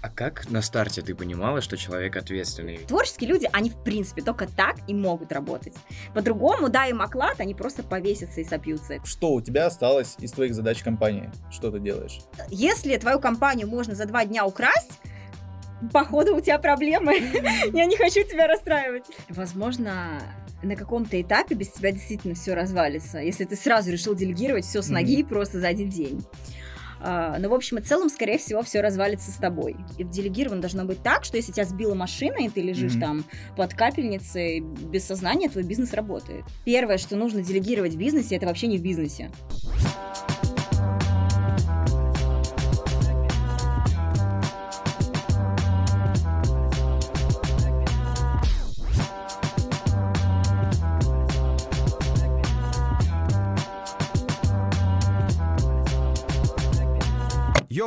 А как на старте ты понимала, что человек ответственный? Творческие люди, они в принципе только так и могут работать. По-другому, да, им оклад, они просто повесятся и сопьются. Что у тебя осталось из твоих задач компании? Что ты делаешь? Если твою компанию можно за два дня украсть, походу у тебя проблемы. Я не хочу тебя расстраивать. Возможно, на каком-то этапе без тебя действительно все развалится, если ты сразу решил делегировать все с ноги просто за один день. А, но, в общем и целом, скорее всего, все развалится с тобой. И делегировано должно быть так, что если тебя сбила машина, и ты лежишь mm-hmm. там под капельницей без сознания, твой бизнес работает. Первое, что нужно делегировать в бизнесе, это вообще не в бизнесе.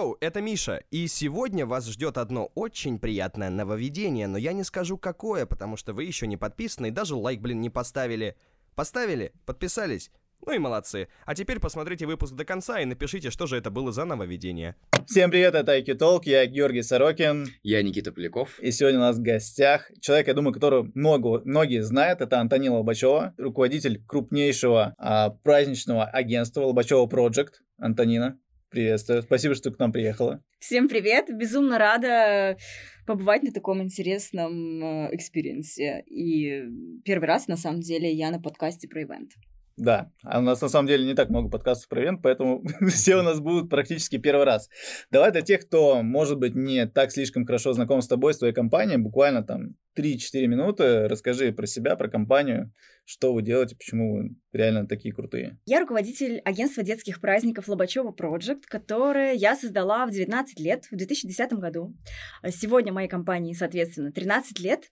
Йоу, это Миша, и сегодня вас ждет одно очень приятное нововведение, но я не скажу какое, потому что вы еще не подписаны и даже лайк, блин, не поставили. Поставили? Подписались? Ну и молодцы. А теперь посмотрите выпуск до конца и напишите, что же это было за нововведение. Всем привет, это Айки Толк, я Георгий Сорокин. Я Никита Поляков. И сегодня у нас в гостях человек, я думаю, которого много, многие знают, это Антонина Лобачева, руководитель крупнейшего а, праздничного агентства Лобачева Project. Антонина, Приветствую. Спасибо, что ты к нам приехала. Всем привет. Безумно рада побывать на таком интересном э, experience е. И первый раз, на самом деле, я на подкасте про ивент. Да, а у нас на самом деле не так много подкастов про event, поэтому все у нас будут практически первый раз. Давай для тех, кто, может быть, не так слишком хорошо знаком с тобой, с твоей компанией, буквально там 3-4 минуты расскажи про себя, про компанию, что вы делаете, почему вы реально такие крутые. Я руководитель агентства детских праздников Лобачева Project, которое я создала в 19 лет, в 2010 году. Сегодня моей компании, соответственно, 13 лет.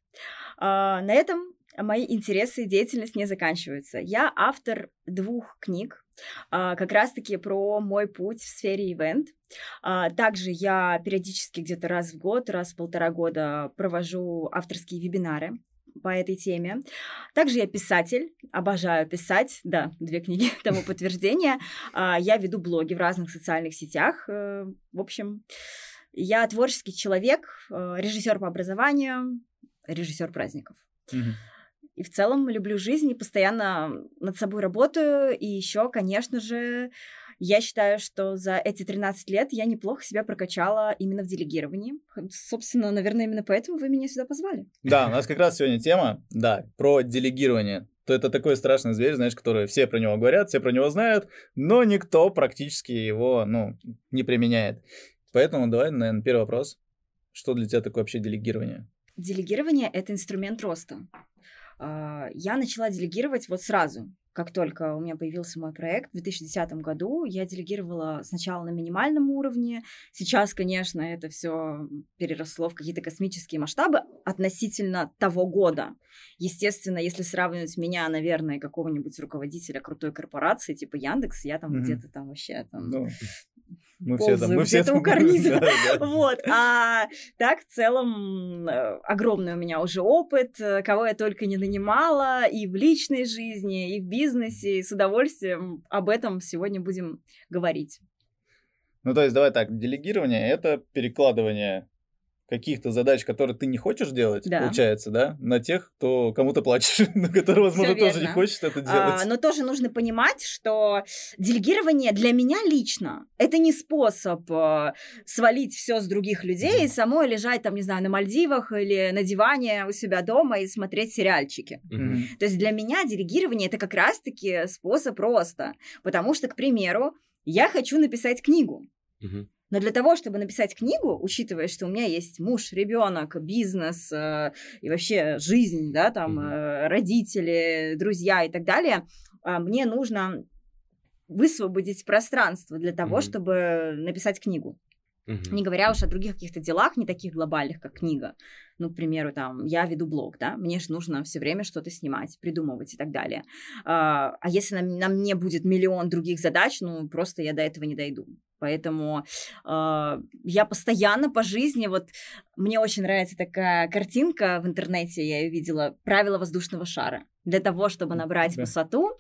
А, на этом мои интересы и деятельность не заканчиваются. Я автор двух книг, а, как раз-таки про мой путь в сфере ивент. А, также я периодически где-то раз в год, раз в полтора года провожу авторские вебинары по этой теме. Также я писатель, обожаю писать, да, две книги тому подтверждение. А, я веду блоги в разных социальных сетях. Э, в общем, я творческий человек, э, режиссер по образованию, режиссер праздников. Mm-hmm. И в целом люблю жизнь и постоянно над собой работаю. И еще, конечно же, я считаю, что за эти 13 лет я неплохо себя прокачала именно в делегировании. Собственно, наверное, именно поэтому вы меня сюда позвали. Да, у нас как раз сегодня тема, да, про делегирование. То это такой страшный зверь, знаешь, который все про него говорят, все про него знают, но никто практически его, ну, не применяет. Поэтому давай, наверное, первый вопрос. Что для тебя такое вообще делегирование? Делегирование — это инструмент роста. А, я начала делегировать вот сразу, как только у меня появился мой проект в 2010 году, я делегировала сначала на минимальном уровне. Сейчас, конечно, это все переросло в какие-то космические масштабы относительно того года. Естественно, если сравнивать меня, наверное, какого-нибудь руководителя крутой корпорации, типа Яндекс, я там mm-hmm. где-то там вообще там ну, мы все там, мы все там, у карниза. Вот. А так, в целом, э, огромный у меня уже опыт, э, кого я только не нанимала, и в личной жизни, и в бизнесе, и с удовольствием об этом сегодня будем говорить. Ну, то есть, давай так, делегирование — это перекладывание каких-то задач, которые ты не хочешь делать, да. получается, да, на тех, кто кому то платишь, на который, возможно, тоже не хочет это делать. А, но тоже нужно понимать, что делегирование для меня лично это не способ э, свалить все с других людей mm. и самой лежать там, не знаю, на Мальдивах или на диване у себя дома и смотреть сериальчики. Mm-hmm. То есть для меня делегирование это как раз-таки способ роста, потому что, к примеру, я хочу написать книгу. Mm-hmm. Но для того, чтобы написать книгу, учитывая, что у меня есть муж, ребенок, бизнес э, и вообще жизнь, да, там э, родители, друзья и так далее, э, мне нужно высвободить пространство для того, mm-hmm. чтобы написать книгу. Mm-hmm. Не говоря уж о других каких-то делах, не таких глобальных, как книга. Ну, к примеру, там, я веду блог, да, мне же нужно все время что-то снимать, придумывать и так далее. А, а если на, на мне будет миллион других задач, ну, просто я до этого не дойду. Поэтому э, я постоянно по жизни, вот мне очень нравится такая картинка в интернете, я ее видела, правило воздушного шара. Для того, чтобы набрать да. высоту,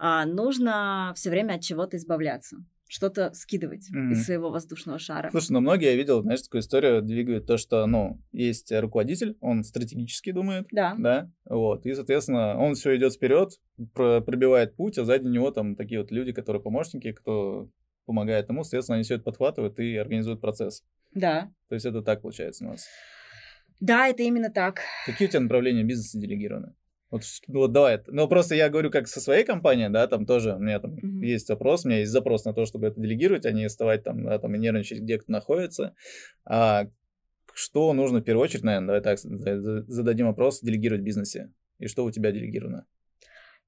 э, нужно все время от чего-то избавляться. что-то скидывать Мгм. из своего воздушного шара. Слушай, ну многие, я видел, знаешь, такую историю двигают то, что, ну, есть руководитель, он стратегически думает, Да. да, вот, и, соответственно, он все идет вперед, про- пробивает путь, а сзади него там такие вот люди, которые помощники, кто помогает ему, соответственно, они все это подхватывают и организуют процесс. Да. То есть это так получается у нас. Да, это именно так. Какие у тебя направления бизнеса делегированы? Вот, ну вот давай, ну просто я говорю как со своей компанией, да, там тоже у меня там Мгм. есть вопрос, у меня есть запрос на то, чтобы это делегировать, а не вставать там, да, там и нервничать, где кто находится. А что нужно в первую очередь, наверное, давай так за- за- зададим вопрос, делегировать в бизнесе? И что у тебя делегировано?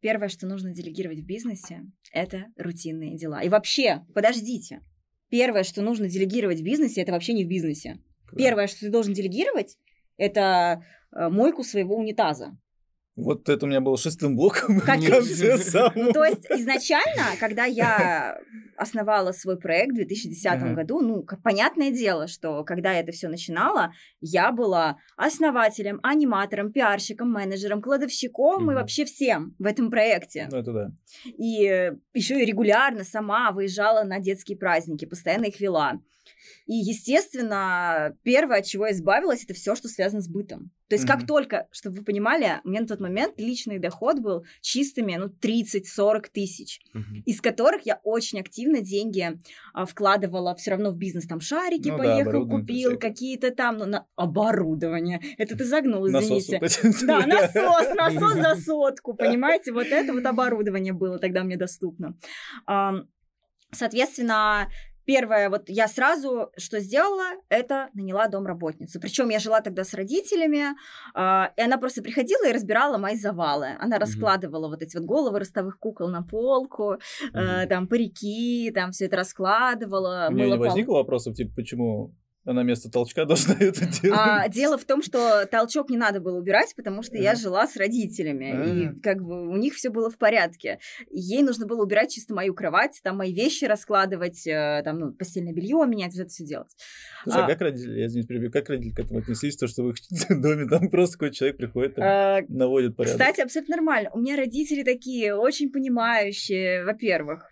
Первое, что нужно делегировать в бизнесе, это рутинные дела. И вообще, подождите. Первое, что нужно делегировать в бизнесе, это вообще не в бизнесе. Первое, что ты должен делегировать, это э, мойку своего унитаза. Вот это у меня было шестым блоком конце Ну, то есть изначально, когда я основала свой проект в 2010 Ага. году, ну, как понятное дело, что когда я это все начинала, я была основателем, аниматором, пиарщиком, менеджером, кладовщиком и Мгм. вообще всем в этом проекте. Ну, это да. И еще и регулярно сама выезжала на детские праздники, постоянно их вела. И, естественно, первое, от чего я избавилась, это все, что связано с бытом. То есть, как Мгм. только, чтобы вы понимали, у меня на тот момент личный доход был чистыми, ну, 30-40 тысяч, Мгм. из которых я очень активно деньги а, вкладывала все равно в бизнес. Там шарики Ну да, поехал, оборудование купил, какие-то там, ну, на оборудование. Это ты загнул, извините. Да, насос, насос за сотку, понимаете? Вот это вот оборудование было тогда мне доступно. Соответственно, первое, вот я сразу что сделала, это наняла домработницу. Причем я жила тогда с родителями, а, и она просто приходила и разбирала мои завалы. Она Мгм. раскладывала вот эти вот головы ростовых кукол на полку, э, Мгм. там парики, там все это раскладывала. У меня не пол. возникло вопросов, типа, почему она вместо толчка должна это делать? А, дело в том, что толчок не надо было убирать, потому что я жила с родителями, А. и как бы у них все было в порядке. Ей нужно было убирать чисто мою кровать, там мои вещи раскладывать, э, там ну, постельное белье менять, вот это все делать. Слушай, а А- как родители, я извините, перебью, как родители к этому отнеслись, то, что в их доме там просто какой-то человек приходит, там, Э, наводит порядок? Кстати, абсолютно нормально. У меня родители такие очень понимающие, во-первых.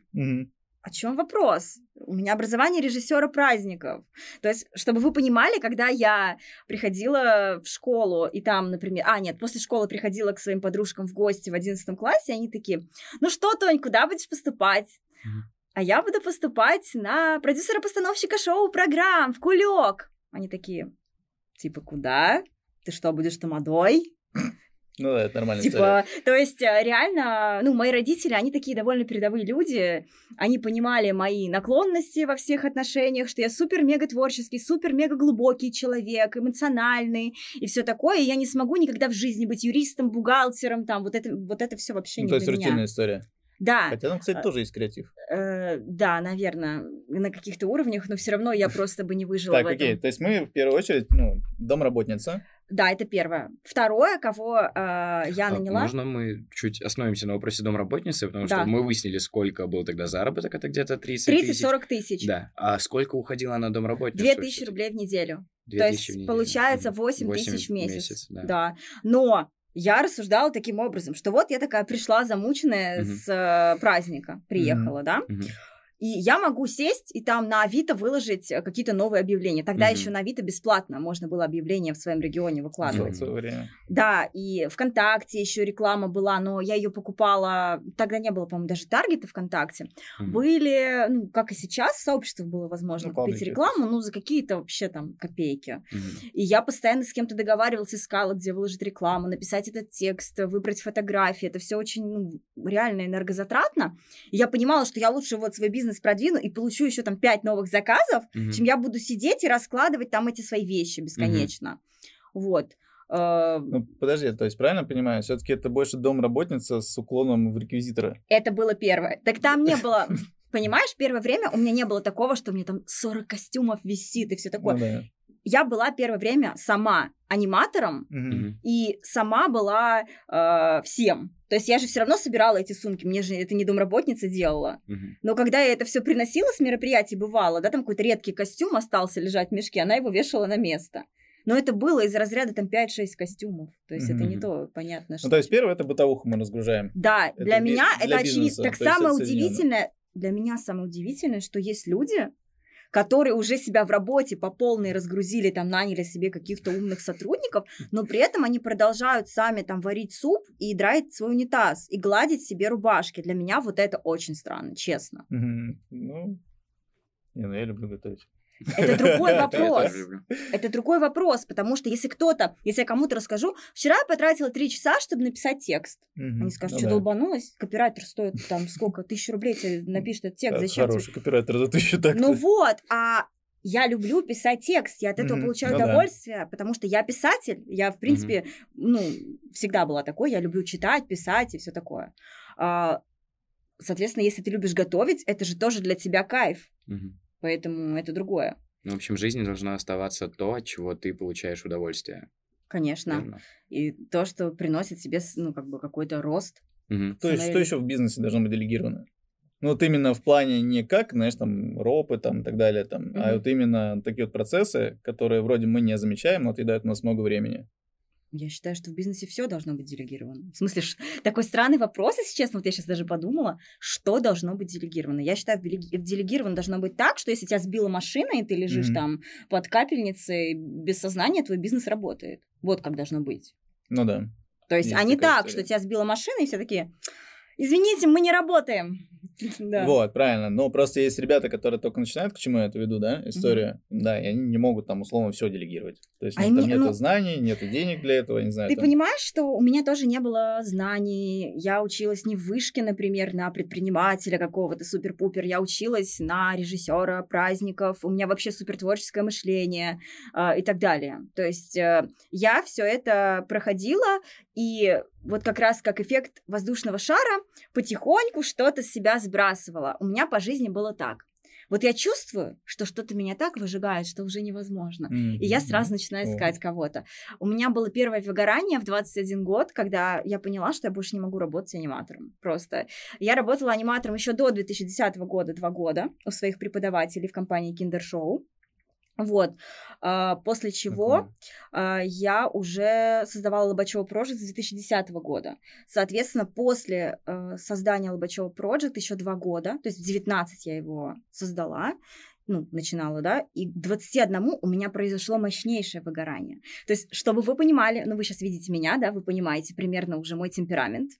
О чем вопрос? У меня образование режиссера праздников. То есть, чтобы вы понимали, когда я приходила в школу, и там, например... А, нет, после школы приходила к своим подружкам в гости в 11 классе, они такие, ну что, Тонь, куда будешь поступать? Мгм. А я буду поступать на продюсера-постановщика шоу-программ в Кулек. Они такие, типа, куда? Ты что, будешь тамадой? Ну да, это нормальная история. Типа, то есть э, реально, ну, мои родители, они такие довольно передовые люди, они понимали мои наклонности во всех отношениях, что я супер-мега творческий, супер-мега глубокий человек, эмоциональный и все такое, и я не смогу никогда в жизни быть юристом, бухгалтером, там, вот это, вот это все вообще Ну, не то есть рутинная меня. история. Да, Хотя там, кстати, А- тоже есть креатив. э, да, наверное, на каких-то уровнях, но все равно я просто бы не выжила Так, окей, то есть мы в первую очередь, ну, домработница. Да, это первое. Второе, кого э, я А наняла... Можно мы чуть остановимся на вопросе домработницы, потому Да. что мы выяснили, сколько был тогда заработок, это где-то 30 тысяч. 30-40 тысяч. Да. А сколько уходила на домработницу? 2000 всё-таки? рублей в неделю. 2000 То в есть неделю. получается Мгм. 8 тысяч в месяц. да. Да. Но я рассуждала таким образом, что вот я такая пришла замученная Мгм. с э, праздника, приехала, да, Мгм. И я могу сесть и там на Авито выложить э, какие-то новые объявления. Тогда Мгм. еще на Авито бесплатно можно было объявление в своем регионе выкладывать. время. Да, и ВКонтакте еще реклама была, но я ее покупала, тогда не было, по-моему, даже таргета ВКонтакте. Мгм. Были, ну, как и сейчас, в сообществах было возможно Ну, купить рекламу, ну, за какие-то вообще там копейки. Мгм. И я постоянно с кем-то договаривалась, искала, где выложить рекламу, написать этот текст, выбрать фотографии. Это все очень ну, реально энергозатратно. И я понимала, что я лучше вот свой бизнес продвину и получу еще там пять новых заказов, Мгм. чем я буду сидеть и раскладывать там эти свои вещи бесконечно. Вот. Э, Ну, подожди, то есть правильно понимаю, все-таки это больше домработница с уклоном в реквизитора. Это было первое. Так там не было... Понимаешь, первое время у меня не было такого, что у меня там 40 костюмов висит и все такое. Ну да. Я была первое время сама аниматором. Мгм. и сама была э, всем. То есть я же все равно собирала эти сумки, мне же это не домработница делала. Мгм. Но когда я это все приносила с мероприятий, бывало, да, там какой-то редкий костюм остался лежать в мешке, она его вешала на место. Но это было из разряда там 5-6 костюмов. То есть это не то, понятно, что... Ну, то есть первое это бытовуху мы разгружаем. Да, Это для меня для это очевидно. Так самое удивительное, для меня самое удивительное, что есть люди, которые уже себя в работе по полной разгрузили, там наняли себе каких-то умных сотрудников, но при этом они продолжают сами там варить суп и драить свой унитаз и гладить себе рубашки. Для меня вот это очень странно, честно. Ну, не, ну я люблю готовить. Это другой вопрос. Это другой вопрос, потому что если кто-то, если я кому-то расскажу, вчера я потратила три часа, чтобы написать текст. Они скажут, Ну что долбанулась? Копирайтер стоит там сколько? Тысячу рублей тебе напишет этот текст. Зачем? Хороший копирайтер за тысячу так Ну вот, а я люблю писать текст, я от этого получаю ну да. удовольствие, потому что я писатель, я, в принципе, ну, всегда была такой, я люблю читать, писать и все такое. А, Соответственно, если ты любишь готовить, это же тоже для тебя кайф, Мгм. Поэтому это другое, Ну, в общем, в жизни должно оставаться то, от чего ты получаешь удовольствие. конечно. верно? И то, что приносит себе, ну, как бы какой-то рост. Мгм. То есть, что еще в бизнесе должно быть делегировано? Ну, вот именно в плане не как, знаешь, там, ропы там и так далее, там, а Мгм. вот именно такие вот процессы, которые вроде мы не замечаем, но отъедают у нас много времени. Я считаю, что в бизнесе все должно быть делегировано. В смысле, такой странный вопрос, если честно, вот я сейчас даже подумала, что должно быть делегировано. Я считаю, делеги- делегировано должно быть так, что если тебя сбила машина, и ты лежишь Мгм. там под капельницей без сознания, твой бизнес работает. Вот как должно быть. Ну да. То есть, Есть а не так, история. что тебя сбила машина, и все такие, извините, мы не работаем. Да. Вот, правильно. Но просто есть ребята, которые только начинают, к чему я это веду, да, история. Да, и они не могут там условно все делегировать. То есть А там они- нету ну, знаний, нету денег для этого, не знаю. Ты там. понимаешь, что у меня тоже не было знаний. Я училась не в вышке, например, на предпринимателя какого-то супер-пупер. Я училась на режиссера праздников. У меня вообще супер творческое мышление а, и так далее. То есть э, я все это проходила, и вот как раз как эффект воздушного шара потихоньку что-то с себя сбрасывала. У меня по жизни было так. Вот я чувствую, что что-то меня так выжигает, что уже невозможно. И я сразу начинаю искать кого-то. У меня было первое выгорание в 21 год, когда я поняла, что я больше не могу работать аниматором. Просто я работала аниматором еще до 2010 года, два года, у своих преподавателей в компании Kinder Show. Вот. А, После чего а, я уже создавала Лобачева Project с 2010 года. Соответственно, после э, создания Лобачева Project еще два года, то есть в 19 я его создала, ну, начинала, да, и к 21 у меня произошло мощнейшее выгорание. То есть, чтобы вы понимали, ну, вы сейчас видите меня, да, вы понимаете примерно уже мой темперамент.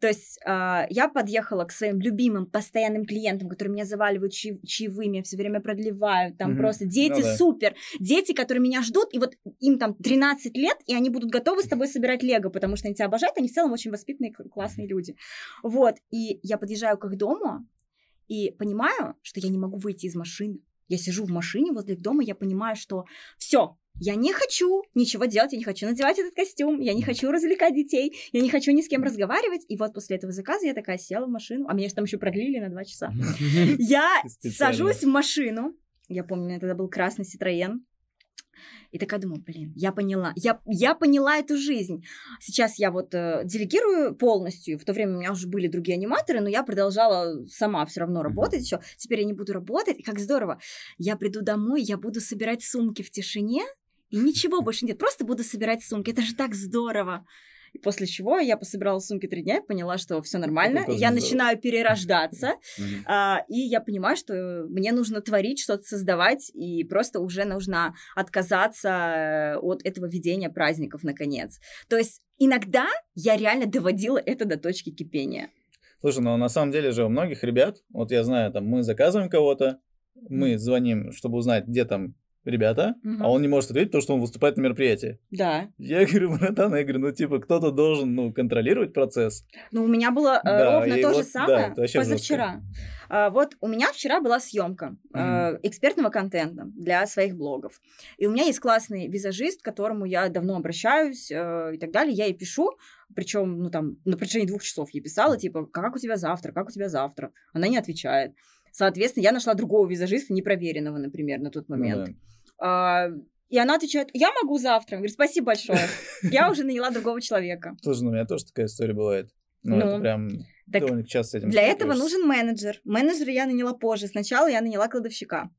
То есть, а, я подъехала к своим любимым постоянным клиентам, которые меня заваливают чаи- чаевыми, все время продлевают, там Мгм. просто дети Ну да. супер, дети, которые меня ждут, и вот им там 13 лет, и они будут готовы с тобой собирать лего, потому что они тебя обожают, они в целом очень воспитанные, классные люди. Вот, и я подъезжаю к их дому, и понимаю, что я не могу выйти из машины. Я сижу в машине возле их дома, я понимаю, что все, я не хочу ничего делать, я не хочу надевать этот костюм, я не хочу развлекать детей, я не хочу ни с кем разговаривать. И вот после этого заказа я такая села в машину, а меня же там еще продлили на два часа. Я сажусь в машину, я помню, у меня тогда был красный Ситроен, и такая думаю, блин, я поняла, я, я поняла эту жизнь. Сейчас я вот э, делегирую полностью, в то время у меня уже были другие аниматоры, но я продолжала сама все равно работать еще. Теперь я не буду работать, и как здорово. Я приду домой, я буду собирать сумки в тишине, и ничего больше нет, просто буду собирать сумки. Это же так здорово. И после чего я пособирала сумки три дня и поняла, что все нормально. Я начинаю перерождаться. А, и я понимаю, что мне нужно творить, что-то создавать, и просто уже нужно отказаться э, от этого ведения праздников, наконец. То есть иногда я реально доводила это до точки кипения. Слушай, ну на самом деле же у многих ребят, вот я знаю, там мы заказываем кого-то, мы звоним, чтобы узнать, где там ребята, Мгм. а он не может ответить, потому что он выступает на мероприятии. Да. Я говорю, братан, я говорю, ну типа кто-то должен, ну, контролировать процесс. Но у меня было э, Да, ровно то же вот, да, самое вообще позавчера. А, вот у меня вчера была съемка э, экспертного контента для своих блогов. И у меня есть классный визажист, к которому я давно обращаюсь э, и так далее. Я ей пишу, причем, ну там, на протяжении двух часов я писала, типа, как у тебя завтра, как у тебя завтра? Она не отвечает. Соответственно, я нашла другого визажиста, непроверенного, например, на тот Ну момент. да. А, и она отвечает, я могу завтра. Говорю, спасибо большое. Я уже наняла другого человека. Слушай, ну у меня тоже такая история бывает. Ну, Ну, это прям так довольно часто с этим Для этого нужен менеджер. Менеджера я наняла позже. Сначала я наняла кладовщика.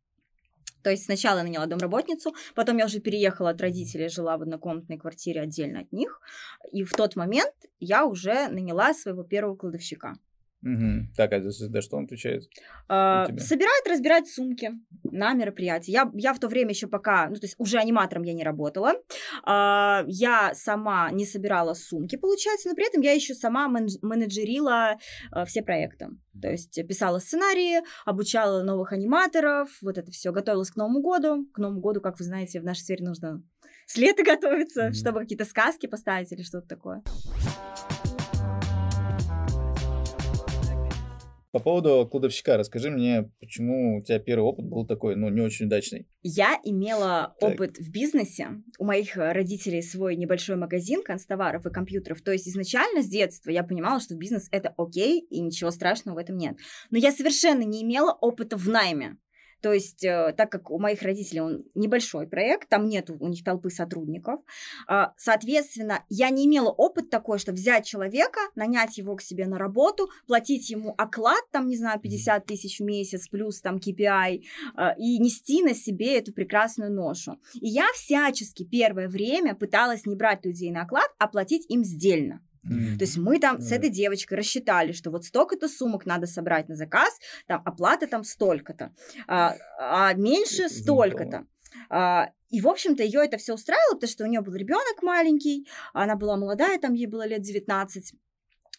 То есть сначала я наняла домработницу, потом я уже переехала от родителей, жила в однокомнатной квартире отдельно от них. И в тот момент я уже наняла своего первого кладовщика. Мгм. Так, а за за что он отвечает? А, собирает, разбирает сумки на мероприятии. Я, я в то время еще пока, ну, то есть уже аниматором я не работала. А, я сама не собирала сумки, получается, но при этом я еще сама менедж- менеджерила а, все проекты. То есть писала сценарии, обучала новых аниматоров, вот это все, готовилась к Новому году. К Новому году, как вы знаете, в нашей сфере нужно с лета готовиться, Мгм. чтобы какие-то сказки поставить или что-то такое. По поводу кладовщика, расскажи мне, почему у тебя первый опыт был такой, ну, не очень удачный. Я имела Так. опыт в бизнесе. У моих э, родителей свой небольшой магазин канцтоваров и компьютеров. То есть изначально с детства я понимала, что бизнес это окей, и ничего страшного в этом нет. Но я совершенно не имела опыта в найме. То есть, э, так как у моих родителей он небольшой проект, там нет у них толпы сотрудников, а, соответственно, я не имела опыт такой, что взять человека, нанять его к себе на работу, платить ему оклад, там, не знаю, 50 тысяч в месяц, плюс там KPI, а, и нести на себе эту прекрасную ношу. И я всячески первое время пыталась не брать людей на оклад, а платить им сдельно. М. То есть мы там с Да. этой девочкой рассчитали, что вот столько-то сумок надо собрать на заказ, там оплата там столько-то, а, а меньше столько-то. А, и, в общем-то, ее это все устраивало, потому что у нее был ребенок маленький, она была молодая, там ей было лет 19.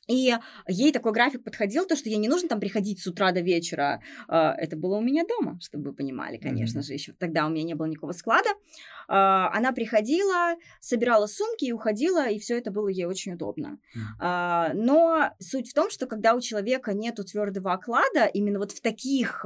И ей такой график подходил, то, что ей не нужно там приходить с утра до вечера. А, Это было у меня дома, чтобы вы понимали, конечно Мгм. же, еще тогда у меня не было никакого склада. А, Она приходила, собирала сумки и уходила, и все это было ей очень удобно. А, Но суть в том, что когда у человека нету твердого оклада, именно вот в таких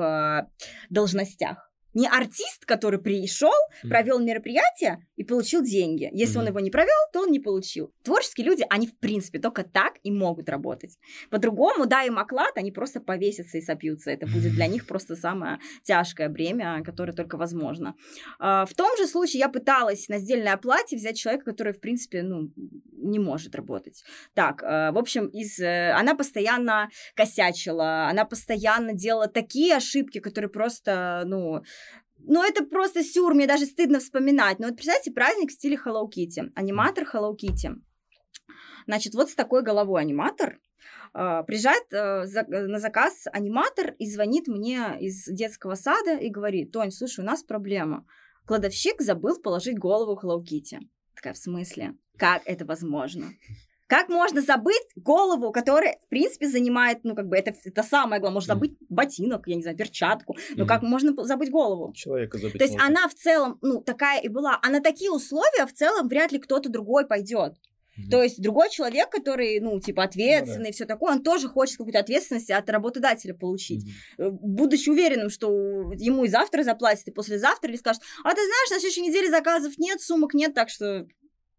должностях, не артист, который пришел, провел мероприятие и получил деньги. Если он Мгм. его не провел, то он не получил. Творческие люди, они в принципе только так и могут работать. По-другому, дай им оклад, они просто повесятся и сопьются. Это будет для них просто самое тяжкое бремя, которое только возможно. А, В том же случае я пыталась на сдельной оплате взять человека, который, в принципе, ну, не может работать. Так, э, в общем, из, э, она постоянно косячила, она постоянно делала такие ошибки, которые просто, ну, ну, это просто сюр, мне даже стыдно вспоминать. Но вот представьте, праздник в стиле Hello Kitty, аниматор Hello Kitty. Значит, вот с такой головой аниматор. А, Приезжает э, за- э, на заказ аниматор и звонит мне из детского сада и говорит, Тонь, слушай, у нас проблема. Кладовщик забыл положить голову Hello Kitty. Такая, в смысле? Как это возможно? Как можно забыть голову, которая, в принципе, занимает, ну, как бы, это, это самое главное. Можно забыть ботинок, я не знаю, перчатку. Но Мгм. как можно забыть голову? Человека забыть То есть можно. она в целом, ну, такая и была. А на такие условия в целом вряд ли кто-то другой пойдет. Мгм. То есть другой человек, который, ну, типа, ответственный и все такое, он тоже хочет какую-то ответственность от работодателя получить. Э, Будучи уверенным, что ему и завтра заплатят, и послезавтра, или скажет, а ты знаешь, на следующей неделе заказов нет, сумок нет, так что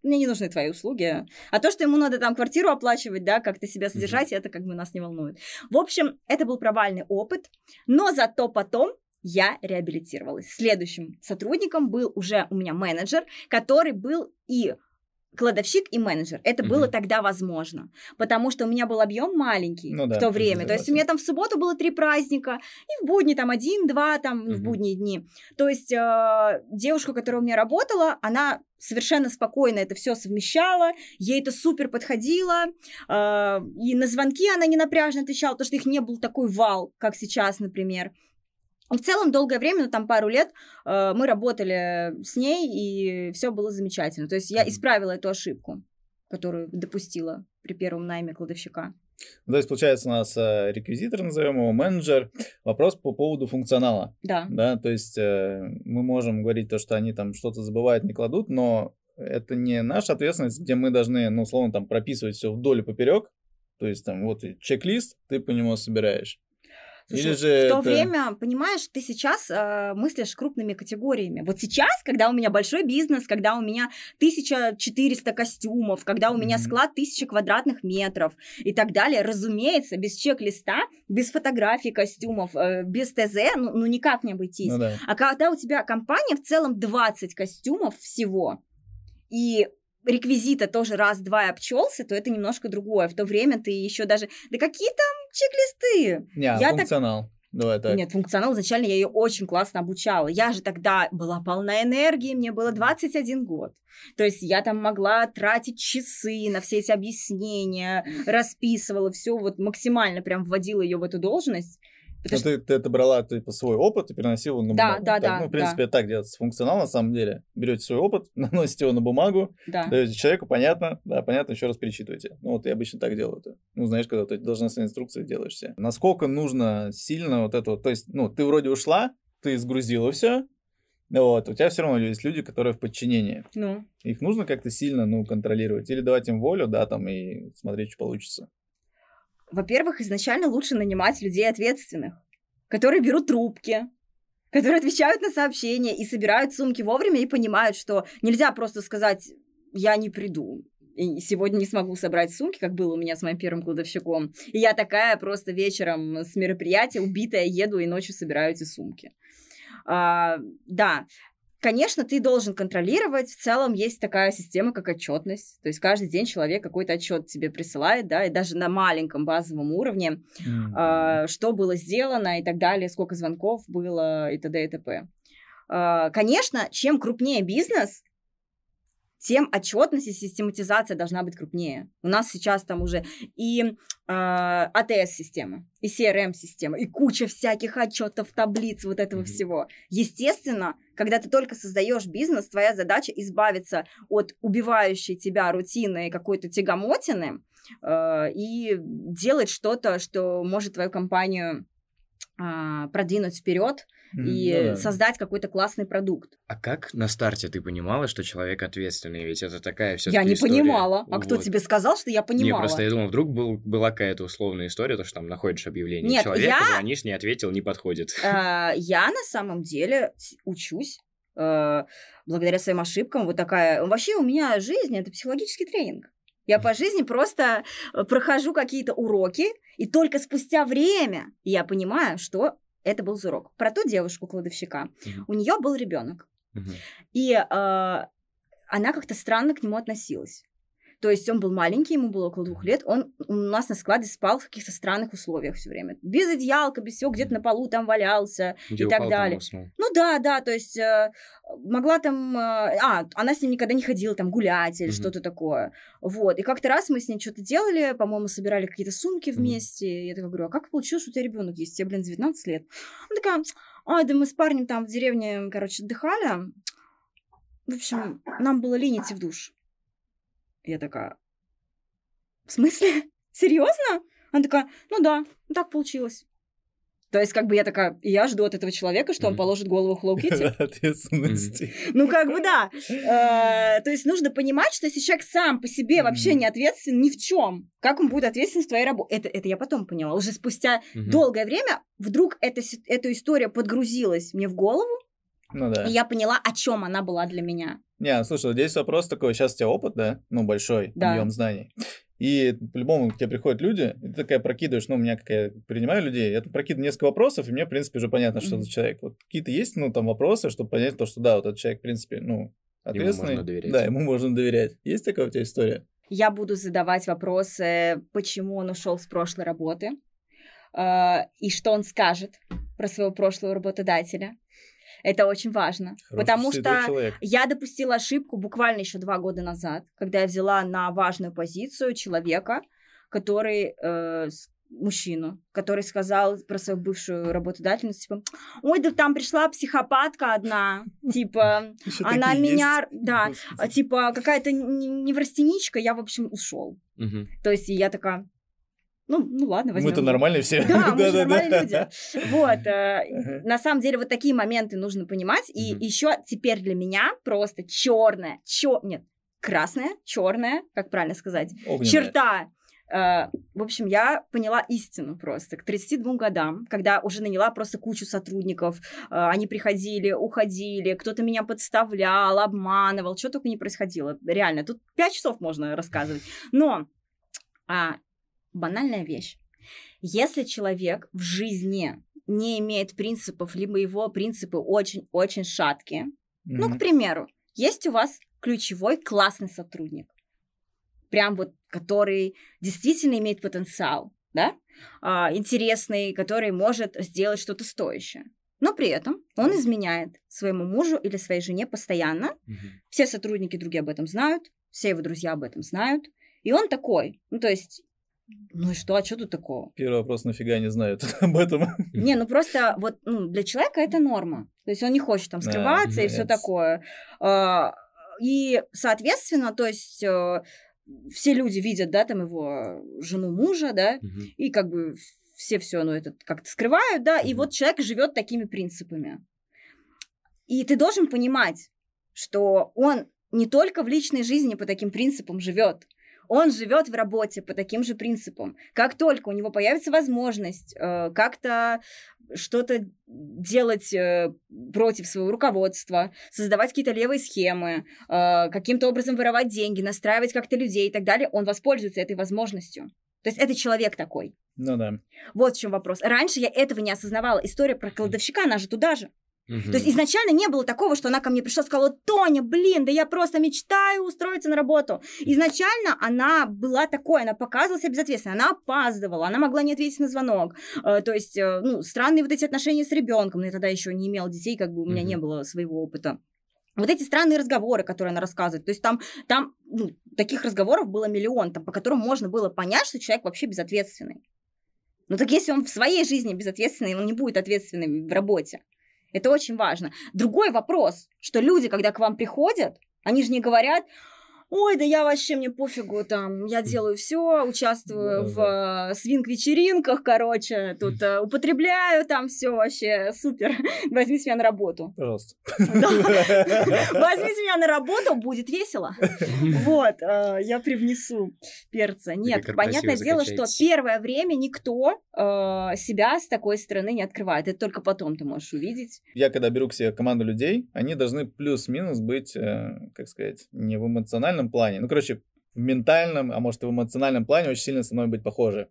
мне не нужны твои услуги. А то, что ему надо там квартиру оплачивать, да, как-то себя содержать, это как бы нас не волнует. В общем, это был провальный опыт, но зато потом я реабилитировалась. Следующим сотрудником был уже у меня менеджер, который был и кладовщик и менеджер. Это было Мгм. тогда возможно, потому что у меня был объем маленький Ну да, в то время. То есть у меня там в субботу было три праздника, и в будни там один-два там в Мгм. будние дни. То есть э, девушка, которая у меня работала, она совершенно спокойно это все совмещала, ей это супер подходило, э, и на звонки она не напряжно отвечала, потому что их не был такой вал, как сейчас, например. И в целом долгое время, ну там пару лет, э, мы работали с ней, и все было замечательно. То есть я исправила эту ошибку, которую допустила при первом найме кладовщика. Ну, То есть, получается, у нас э, реквизитор, назовем его, менеджер. Вопрос по поводу функционала. Да. Да, то есть э, мы можем говорить то, что они там что-то забывают, не кладут, но это не наша ответственность, где мы должны, ну, условно, там прописывать все вдоль и поперек. То есть там вот чек-лист, ты по нему собираешь. Слушай, Или же в то это- время, понимаешь, ты сейчас э, мыслишь крупными категориями. Вот сейчас, когда у меня большой бизнес, когда у меня 1400 костюмов, когда у меня Мгм. склад 1000 квадратных метров и так далее, разумеется, без чек-листа, без фотографий костюмов, э, без ТЗ, ну, ну никак не обойтись. Ну да. А когда у тебя компания в целом 20 костюмов всего, и реквизита тоже раз-два и обчелся, то это немножко другое. В то время ты еще даже... Да какие там чек-листы? Не, Я так- функционал. Давай так. Нет, функционал изначально я ее очень классно обучала. Я же тогда была полна энергии, мне было 21 год. То есть я там могла тратить часы на все эти объяснения, расписывала все, вот максимально прям вводила ее в эту должность. Ну, ты, ты это брала типа свой опыт и переносила его на Да, бумагу. да, Так, да, Ну, в принципе, да. так делается. Функционал на самом деле. Берете свой опыт, наносите его на бумагу, Да. даете человеку, понятно, да, понятно, еще раз перечитываете. Ну, вот я обычно так делаю это. Ну, знаешь, когда ты должностные инструкции делаешь все. Насколько нужно сильно вот это вот, то есть, ну, ты вроде ушла, ты сгрузила все, вот, у тебя все равно есть люди, которые в подчинении. Ну, Их нужно как-то сильно, ну, контролировать. Или давать им волю, да, там, и смотреть, что получится. Во-первых, изначально лучше нанимать людей ответственных, которые берут трубки, которые отвечают на сообщения и собирают сумки вовремя и понимают, что нельзя просто сказать «я не приду». И сегодня не смогу собрать сумки, как было у меня с моим первым кладовщиком. И я такая просто вечером с мероприятия убитая еду и ночью собираю эти сумки. А, да, Конечно, ты должен контролировать. В целом есть такая система, как отчетность. То есть каждый день человек какой-то отчет тебе присылает, да, и даже на маленьком базовом уровне, а, что было сделано и так далее, сколько звонков было и т.д. и т.п. А, Конечно, чем крупнее бизнес, тем отчетность и систематизация должна быть крупнее. У нас сейчас там уже и а, АТС-система, и CRM-система, и куча всяких отчетов, таблиц, вот этого Мгм. всего. Естественно, когда ты только создаешь бизнес, твоя задача избавиться от убивающей тебя рутины и какой-то тягомотины э, и делать что-то, что может твою компанию а, продвинуть вперед И ну да. создать какой-то классный продукт. А как на старте ты понимала, что человек ответственный? Ведь это такая все я не понимала. А кто тебе сказал, что я Не, понимала? просто я думал, вдруг был, была какая-то условная история, то, что там находишь объявление Нет, человека, я- звонишь, не ответил, не подходит. Э, Я на самом деле учусь э, благодаря своим ошибкам. Вот такая... Вообще у меня жизнь — это психологический тренинг. Я по жизни просто э, прохожу какие-то уроки, и только спустя время я понимаю, что это был за урок. Про ту девушку-кладовщика. Мгм. У нее был ребенок. Мгм. И э, она как-то странно к нему относилась. То есть он был маленький, ему было около двух лет, он у нас на складе спал в каких-то странных условиях все время. Без одеялка, без всего, где-то на полу там валялся. Где и так упал, там далее. Ну да, да, то есть э, могла там... э, а, она с ним никогда не ходила там гулять или Мгм. что-то такое. Вот. И как-то раз мы с ней что-то делали, по-моему, собирали какие-то сумки вместе. И я такая говорю, а как получилось, что у тебя ребенок есть? Тебе, блин, 19 лет. Она такая, ой, да мы с парнем там в деревне, короче, отдыхали. В общем, нам было лень идти в душ. Я такая, в смысле? Серьезно? Она такая, ну да, так получилось. То есть, как бы я такая, я жду от этого человека, что он положит голову Hello Kitty. Ответственности. Ну, как бы да. Э, То есть нужно понимать, что если человек сам по себе вообще не ответственен ни в чем, как он будет ответственен в твоей работе? Это, это я потом поняла. Уже спустя долгое время вдруг эта, эта история подгрузилась мне в голову, Ну да. и я поняла, о чем она была для меня. Не, слушай, вот здесь вопрос такой, сейчас у тебя опыт, да, ну, большой, Да. объем знаний. И по-любому к тебе приходят люди, и ты такая прокидываешь, ну, у меня, как я принимаю людей, я тут прокидываю несколько вопросов, и мне, в принципе, уже понятно, что Мгм. за человек. Вот какие-то есть, ну, там, вопросы, чтобы понять то, что да, вот этот человек, в принципе, ну, ответственный. можно доверять. Да, ему можно доверять. Есть такая у тебя история? Я буду задавать вопросы, почему он ушел с прошлой работы, э, и что он скажет про своего прошлого работодателя. Это очень важно, Хороший, потому что человек. Я допустила ошибку буквально еще два года назад, когда я взяла на важную позицию человека, который э, мужчину, который сказал про свою бывшую работодательницу, типа, ой, да там пришла психопатка одна, типа, она меня, есть? да, Господи. типа, какая-то неврастеничка, я, в общем, ушел. То есть и я такая, ну, ну ладно, возьмем. Мы-то нормальные все. Да, мы же Да-да-да. нормальные люди. Вот, э, на самом деле вот такие моменты нужно понимать. И еще теперь для меня просто черная, чё, нет, красная, черная, как правильно сказать, черта. Э, В общем, я поняла истину просто. К 32 годам, когда уже наняла просто кучу сотрудников, э, они приходили, уходили, кто-то меня подставлял, обманывал, что только не происходило. Реально, тут 5 часов можно рассказывать. Но а, банальная вещь. Если человек в жизни не имеет принципов, либо его принципы очень-очень шаткие, ну, Мгм. к примеру, есть у вас ключевой классный сотрудник, прям вот, который действительно имеет потенциал, да, а, интересный, который может сделать что-то стоящее. Но при этом он изменяет своему мужу или своей жене постоянно. Мгм. Все сотрудники другие об этом знают, все его друзья об этом знают. И он такой, ну то есть, ну и что, а что тут такого? Первый вопрос, нафига не знают об этом? Не, ну просто вот ну, для человека это норма. То есть он не хочет там Да, скрываться и все такое. А, И, соответственно, то есть э, все люди видят, да, там его жену мужа, да, Мгм. и как бы все все, ну, это как-то скрывают, да, и Мгм. вот человек живет такими принципами. И ты должен понимать, что он не только в личной жизни по таким принципам живет, он живет в работе по таким же принципам. Как только у него появится возможность э, как-то что-то делать э, против своего руководства, создавать какие-то левые схемы, э, каким-то образом воровать деньги, настраивать как-то людей и так далее, он воспользуется этой возможностью. То есть это человек такой. Ну да. Вот в чем вопрос. Раньше я этого не осознавала. История про кладовщика, она же туда же. То есть изначально не было такого, что она ко мне пришла и сказала, Тоня, блин, да я просто мечтаю устроиться на работу. Изначально она была такой, она показывала себя безответственной, она опаздывала, она могла не ответить на звонок. Э, То есть, э, ну, странные вот эти отношения с ребенком, но я тогда еще не имела детей, как бы у меня не было своего опыта. Вот эти странные разговоры, которые она рассказывает, то есть там, там ну, таких разговоров было миллион, там, по которым можно было понять, что человек вообще безответственный. Ну так если он в своей жизни безответственный, он не будет ответственным в работе. Это очень важно. Другой вопрос, что люди, когда к вам приходят, они же не говорят, ой, да я вообще, мне пофигу, там, я делаю все, участвую в э, свинг-вечеринках, короче, тут э, употребляю там все вообще, супер, возьми меня на работу. Пожалуйста. Да. Возьмите меня на работу, будет весело. Вот, э, я привнесу перца. Нет, понятное дело, что первое время никто себя с такой стороны не открывает. Это только потом ты можешь увидеть. Я когда беру к себе команду людей, они должны плюс-минус быть, как сказать, не в эмоциональном плане, ну, короче, в ментальном, а может и в эмоциональном плане очень сильно со мной быть похожи.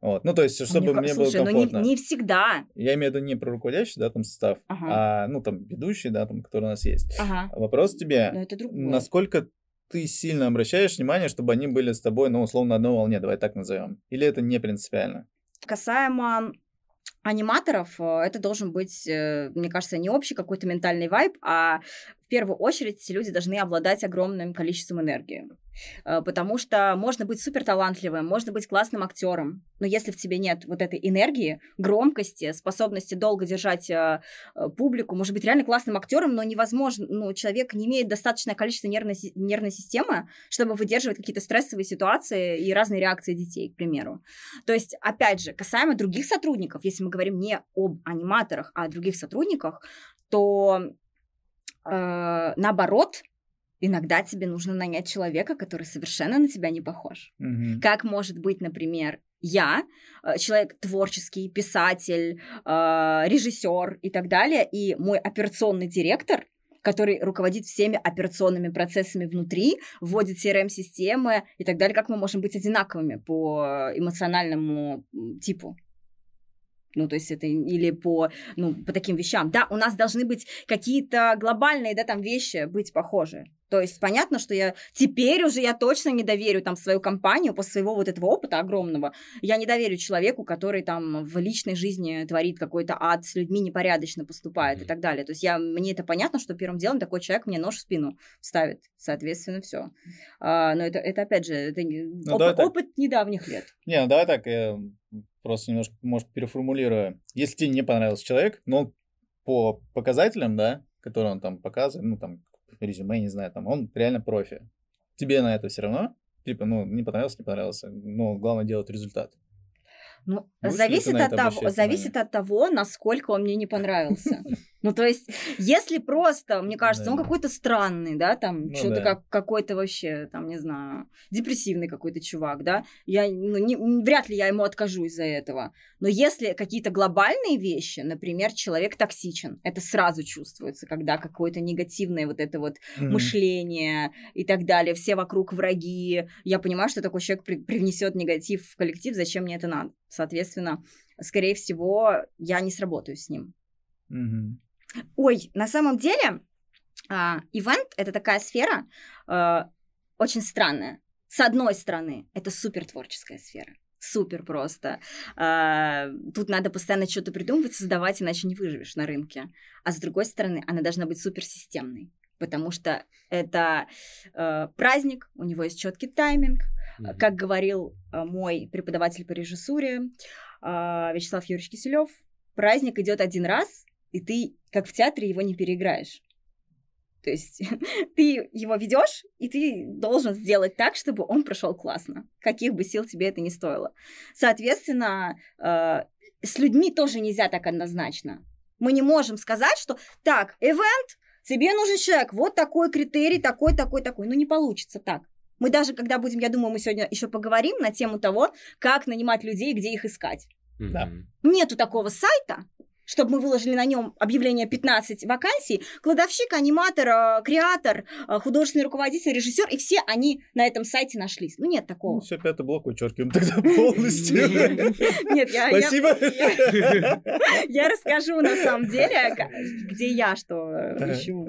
Вот. Ну, то есть, чтобы Мне мне, ка- было Слушай, ну комфортно. не, не всегда. Я имею в виду не про руководящий, да, там состав, Ага. а, ну, там, ведущий, да, там, который у нас есть. Ага, Вопрос тебе, но это другое. насколько ты сильно обращаешь внимание, чтобы они были с тобой, ну, условно, на одной волне, давай так назовем. Или это не принципиально? Касаемо аниматоров, э, это должен быть, э, мне кажется, не общий какой-то ментальный вайб, а в первую очередь эти люди должны обладать огромным количеством энергии. Э, Потому что можно быть супер талантливым, можно быть классным актером, но если в тебе нет вот этой энергии, громкости, способности долго держать публику, может быть реально классным актером, но невозможно, ну, человек не имеет достаточное количество нервной, нервной системы, чтобы выдерживать какие-то стрессовые ситуации и разные реакции детей, к примеру. То есть, опять же, касаемо других сотрудников, если мы говорим не об аниматорах, а о других сотрудниках, то э, наоборот, иногда тебе нужно нанять человека, который совершенно на тебя не похож. Мгм. Как может быть, например, я, э, человек творческий, писатель, режиссер и так далее, и мой операционный директор, который руководит всеми операционными процессами внутри, вводит CRM-системы и так далее, как мы можем быть одинаковыми по эмоциональному типу. Ну, то есть это или по, ну, по таким вещам. Да, у нас должны быть какие-то глобальные, да, там вещи быть похожи. То есть понятно, что я теперь уже я точно не доверю там свою компанию после своего вот этого опыта огромного. Я не доверю человеку, который там в личной жизни творит какой-то ад, с людьми непорядочно поступает и Мгм. так далее. То есть я, мне это понятно, что первым делом такой человек мне нож в спину ставит. Соответственно, все. но это, это опять же, это Ну, оп- давай так. опыт недавних лет. Не, ну давай так, я просто немножко, может, переформулирую. Если тебе не понравился человек, но по показателям, да, которые он там показывает, ну, там, резюме, не знаю, там, он реально профи. Тебе на это все равно? Типа, ну, не понравился, не понравился. Но главное делать результат. Ну, Будешь зависит от того, зависит от того, насколько он мне не понравился. Ну, то есть, если просто, мне кажется, он Да. какой-то странный, да, там, Ну что-то да. как какой-то вообще, там, не знаю, депрессивный какой-то чувак, да, я, ну, не- вряд ли я ему откажу из-за этого. Но если какие-то глобальные вещи, например, человек токсичен, это сразу чувствуется, когда какое-то негативное вот это вот Мгм. мышление и так далее, все вокруг враги. Я понимаю, что такой человек при- привнесет негатив в коллектив, зачем мне это надо? Соответственно, скорее всего, я не сработаю с ним. Мгм. Ой, на самом деле, а, ивент это такая сфера а, очень странная. С одной стороны, это супер творческая сфера. Супер просто. А, тут надо постоянно что-то придумывать, создавать, иначе не выживешь на рынке. А с другой стороны, она должна быть суперсистемной, потому что это э, праздник, у него есть четкий тайминг. Mm-hmm. Как говорил э, мой преподаватель по режиссуре э, Вячеслав Юрьевич Киселев, праздник идет один раз, и ты, как в театре, его не переиграешь. То есть ты его ведешь, и ты должен сделать так, чтобы он прошел классно, каких бы сил тебе это ни стоило. Соответственно, э, с людьми тоже нельзя так однозначно. Мы не можем сказать, что так, эвент, тебе нужен человек, вот такой критерий, такой, такой, такой. Ну, не получится так. Мы даже, когда будем, я думаю, мы сегодня еще поговорим на тему того, как нанимать людей, где их искать. Да. Нету такого сайта, чтобы мы выложили на нем объявление 15 вакансий, кладовщик, аниматор, э, креатор, э, художественный руководитель, режиссер, и все они на этом сайте нашлись. Ну, нет такого. Ну, все, пятый блок вычеркиваем тогда полностью. Нет, я... Спасибо. Я расскажу, на самом деле, где я что э, ищу.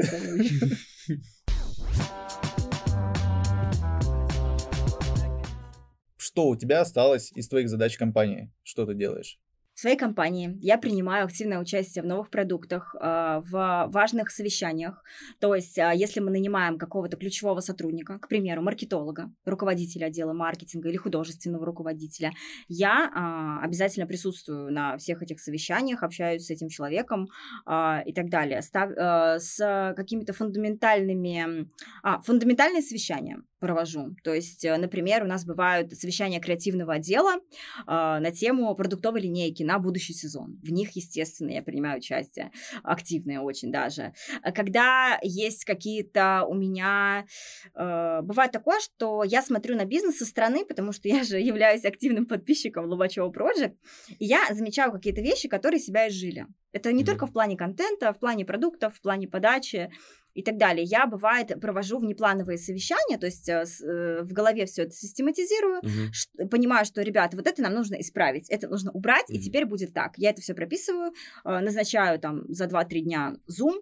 Что у тебя осталось из твоих задач компании? Что ты делаешь? Своей компании я принимаю активное участие в новых продуктах, а, в важных совещаниях. То есть, а, если мы нанимаем какого-то ключевого сотрудника, к примеру, маркетолога, руководителя отдела маркетинга или художественного руководителя, я а, обязательно присутствую на всех этих совещаниях, общаюсь с этим человеком и так далее. С какими-то фундаментальными... А, фундаментальные совещания провожу. То есть, э, например, у нас бывают совещания креативного отдела на тему продуктовой линейки на будущий сезон. В них, естественно, я принимаю участие, активное очень даже. А когда есть какие-то у меня... Э, бывает такое, что я смотрю на бизнес со стороны, потому что я же являюсь активным подписчиком Лобачева Project, и я замечаю какие-то вещи, которые себя изжили. Это не mm-hmm. только в плане контента, в плане продуктов, в плане подачи и так далее. Я, бывает, провожу внеплановые совещания, то есть э, э, в голове все это систематизирую, mm-hmm. ш- понимаю, что, ребята, вот это нам нужно исправить, это нужно убрать, mm-hmm. и теперь будет так. Я это все прописываю, э, назначаю там за 2-3 дня Zoom,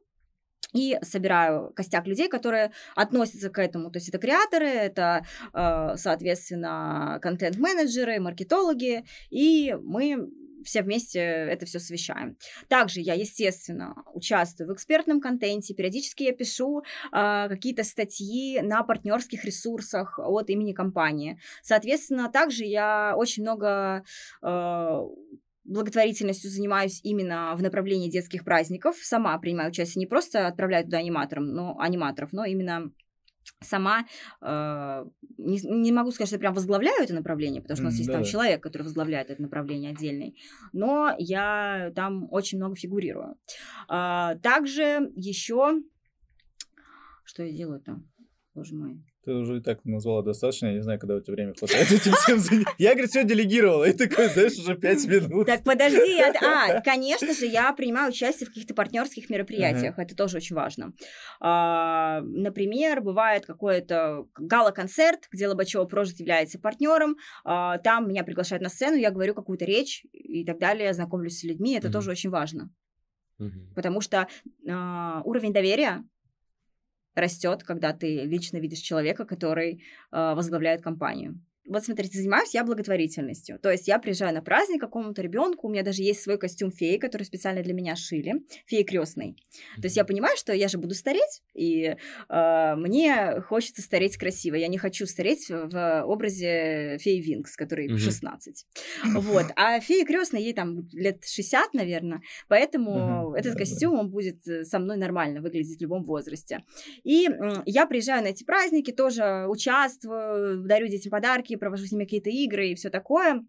и собираю костяк людей, которые относятся к этому. То есть это креаторы, это, соответственно, контент-менеджеры, маркетологи, и мы все вместе это все совещаем. Также я, естественно, участвую в экспертном контенте, периодически я пишу э, какие-то статьи на партнерских ресурсах от имени компании. Соответственно, также я очень много э, благотворительностью занимаюсь именно в направлении детских праздников. Сама принимаю участие, не просто отправляю туда аниматором, но, аниматоров, но именно сама э, не, не могу сказать, что я прям возглавляю это направление, потому что у нас есть да. там человек, который возглавляет это направление отдельный, но я там очень много фигурирую. А, также еще что я делаю там, боже мой. Ты уже и так назвала достаточно, я не знаю, когда у тебя время хватает этим всем заняться. Я, говорит, все делегировала, и такой, знаешь, уже пять минут. Так, подожди, я... а, конечно же, я принимаю участие в каких-то партнерских мероприятиях, это тоже очень важно. А, например, бывает какой-то гала-концерт, где Лобачева Прожит является партнером, а, там меня приглашают на сцену, я говорю какую-то речь и так далее, знакомлюсь с людьми, это тоже очень важно. Потому что а, уровень доверия растет, когда ты лично видишь человека, который э, возглавляет компанию. Вот смотрите, занимаюсь я благотворительностью. То есть я приезжаю на праздник какому-то ребенку, у меня даже есть свой костюм феи, который специально для меня шили, феи крестный. Mm-hmm. То есть я понимаю, что я же буду стареть, и э, мне хочется стареть красиво. Я не хочу стареть в образе феи Винкс, который mm-hmm. 16. Вот. А феи крестной ей там лет 60, наверное, поэтому mm-hmm. этот костюм, он будет э, со мной нормально выглядеть в любом возрасте. И э, я приезжаю на эти праздники, тоже участвую, дарю детям подарки, провожу с ними какие-то игры и все такое.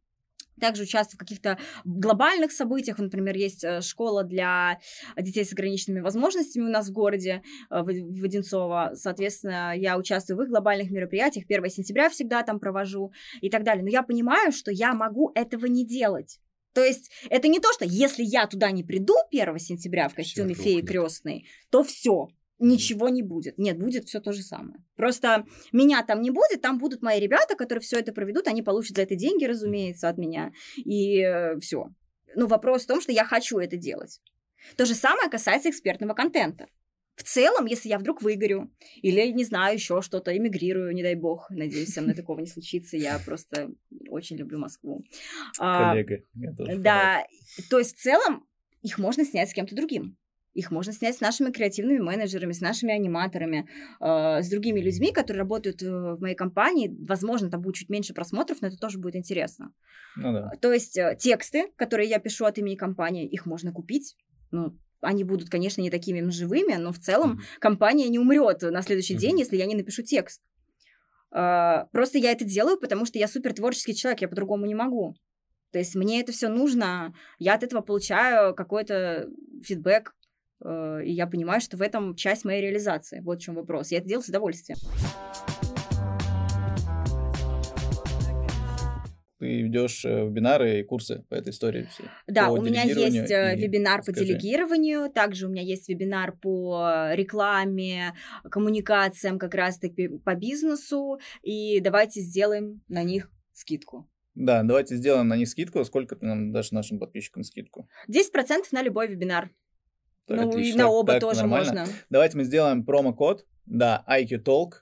Также участвую в каких-то глобальных событиях. Например, есть э, школа для детей с ограниченными возможностями у нас в городе, э, в Одинцово. Соответственно, я участвую в их глобальных мероприятиях. 1 сентября всегда там провожу и так далее. Но я понимаю, что я могу этого не делать. То есть это не то, что если я туда не приду 1 сентября в костюме феи крестной, то все, ничего не будет. Нет, будет все то же самое. Просто меня там не будет, там будут мои ребята, которые все это проведут, они получат за это деньги, разумеется, от меня. И э, все. Но вопрос в том, что я хочу это делать. То же самое касается экспертного контента. В целом, если я вдруг выгорю, или, не знаю, еще что-то, эмигрирую, не дай бог, надеюсь, со мной такого не случится, я просто очень люблю Москву. А, Коллега. я тоже да, то есть в целом их можно снять с кем-то другим. Их можно снять с нашими креативными менеджерами, с нашими аниматорами, э, с другими людьми, которые работают э, в моей компании. Возможно, там будет чуть меньше просмотров, но это тоже будет интересно. Ну да. То есть э, тексты, которые я пишу от имени компании, их можно купить. Ну, они будут, конечно, не такими живыми, но в целом Мгм. компания не умрет на следующий Мгм. день, если я не напишу текст. А, Просто я это делаю, потому что я супер творческий человек, я по-другому не могу. То есть мне это все нужно, я от этого получаю какой-то фидбэк, э, и я понимаю, что в этом часть моей реализации. Вот в чем вопрос. Я это делаю с удовольствием. Ты ведешь э, вебинары и курсы по этой истории. Да, По у меня есть э, и вебинар по скажи. делегированию, также у меня есть вебинар по рекламе, коммуникациям, как раз-таки по бизнесу, и давайте сделаем на них скидку. Да, давайте сделаем на них скидку. Сколько ты нам дашь нашим подписчикам скидку? 10% на любой вебинар. Ну, и отлично. на оба Так, тоже нормально. можно. Давайте мы сделаем промокод. Да, IQ Talk.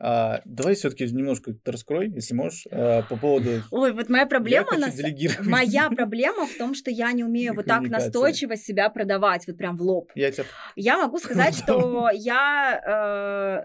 А, давай все-таки немножко раскрой, если можешь, а, по поводу... Ой, вот моя проблема... хочу на с- делегировать. Моя проблема в том, что я не умею вот так настойчиво себя продавать, вот прям в лоб. Я тебя... Я могу сказать, что я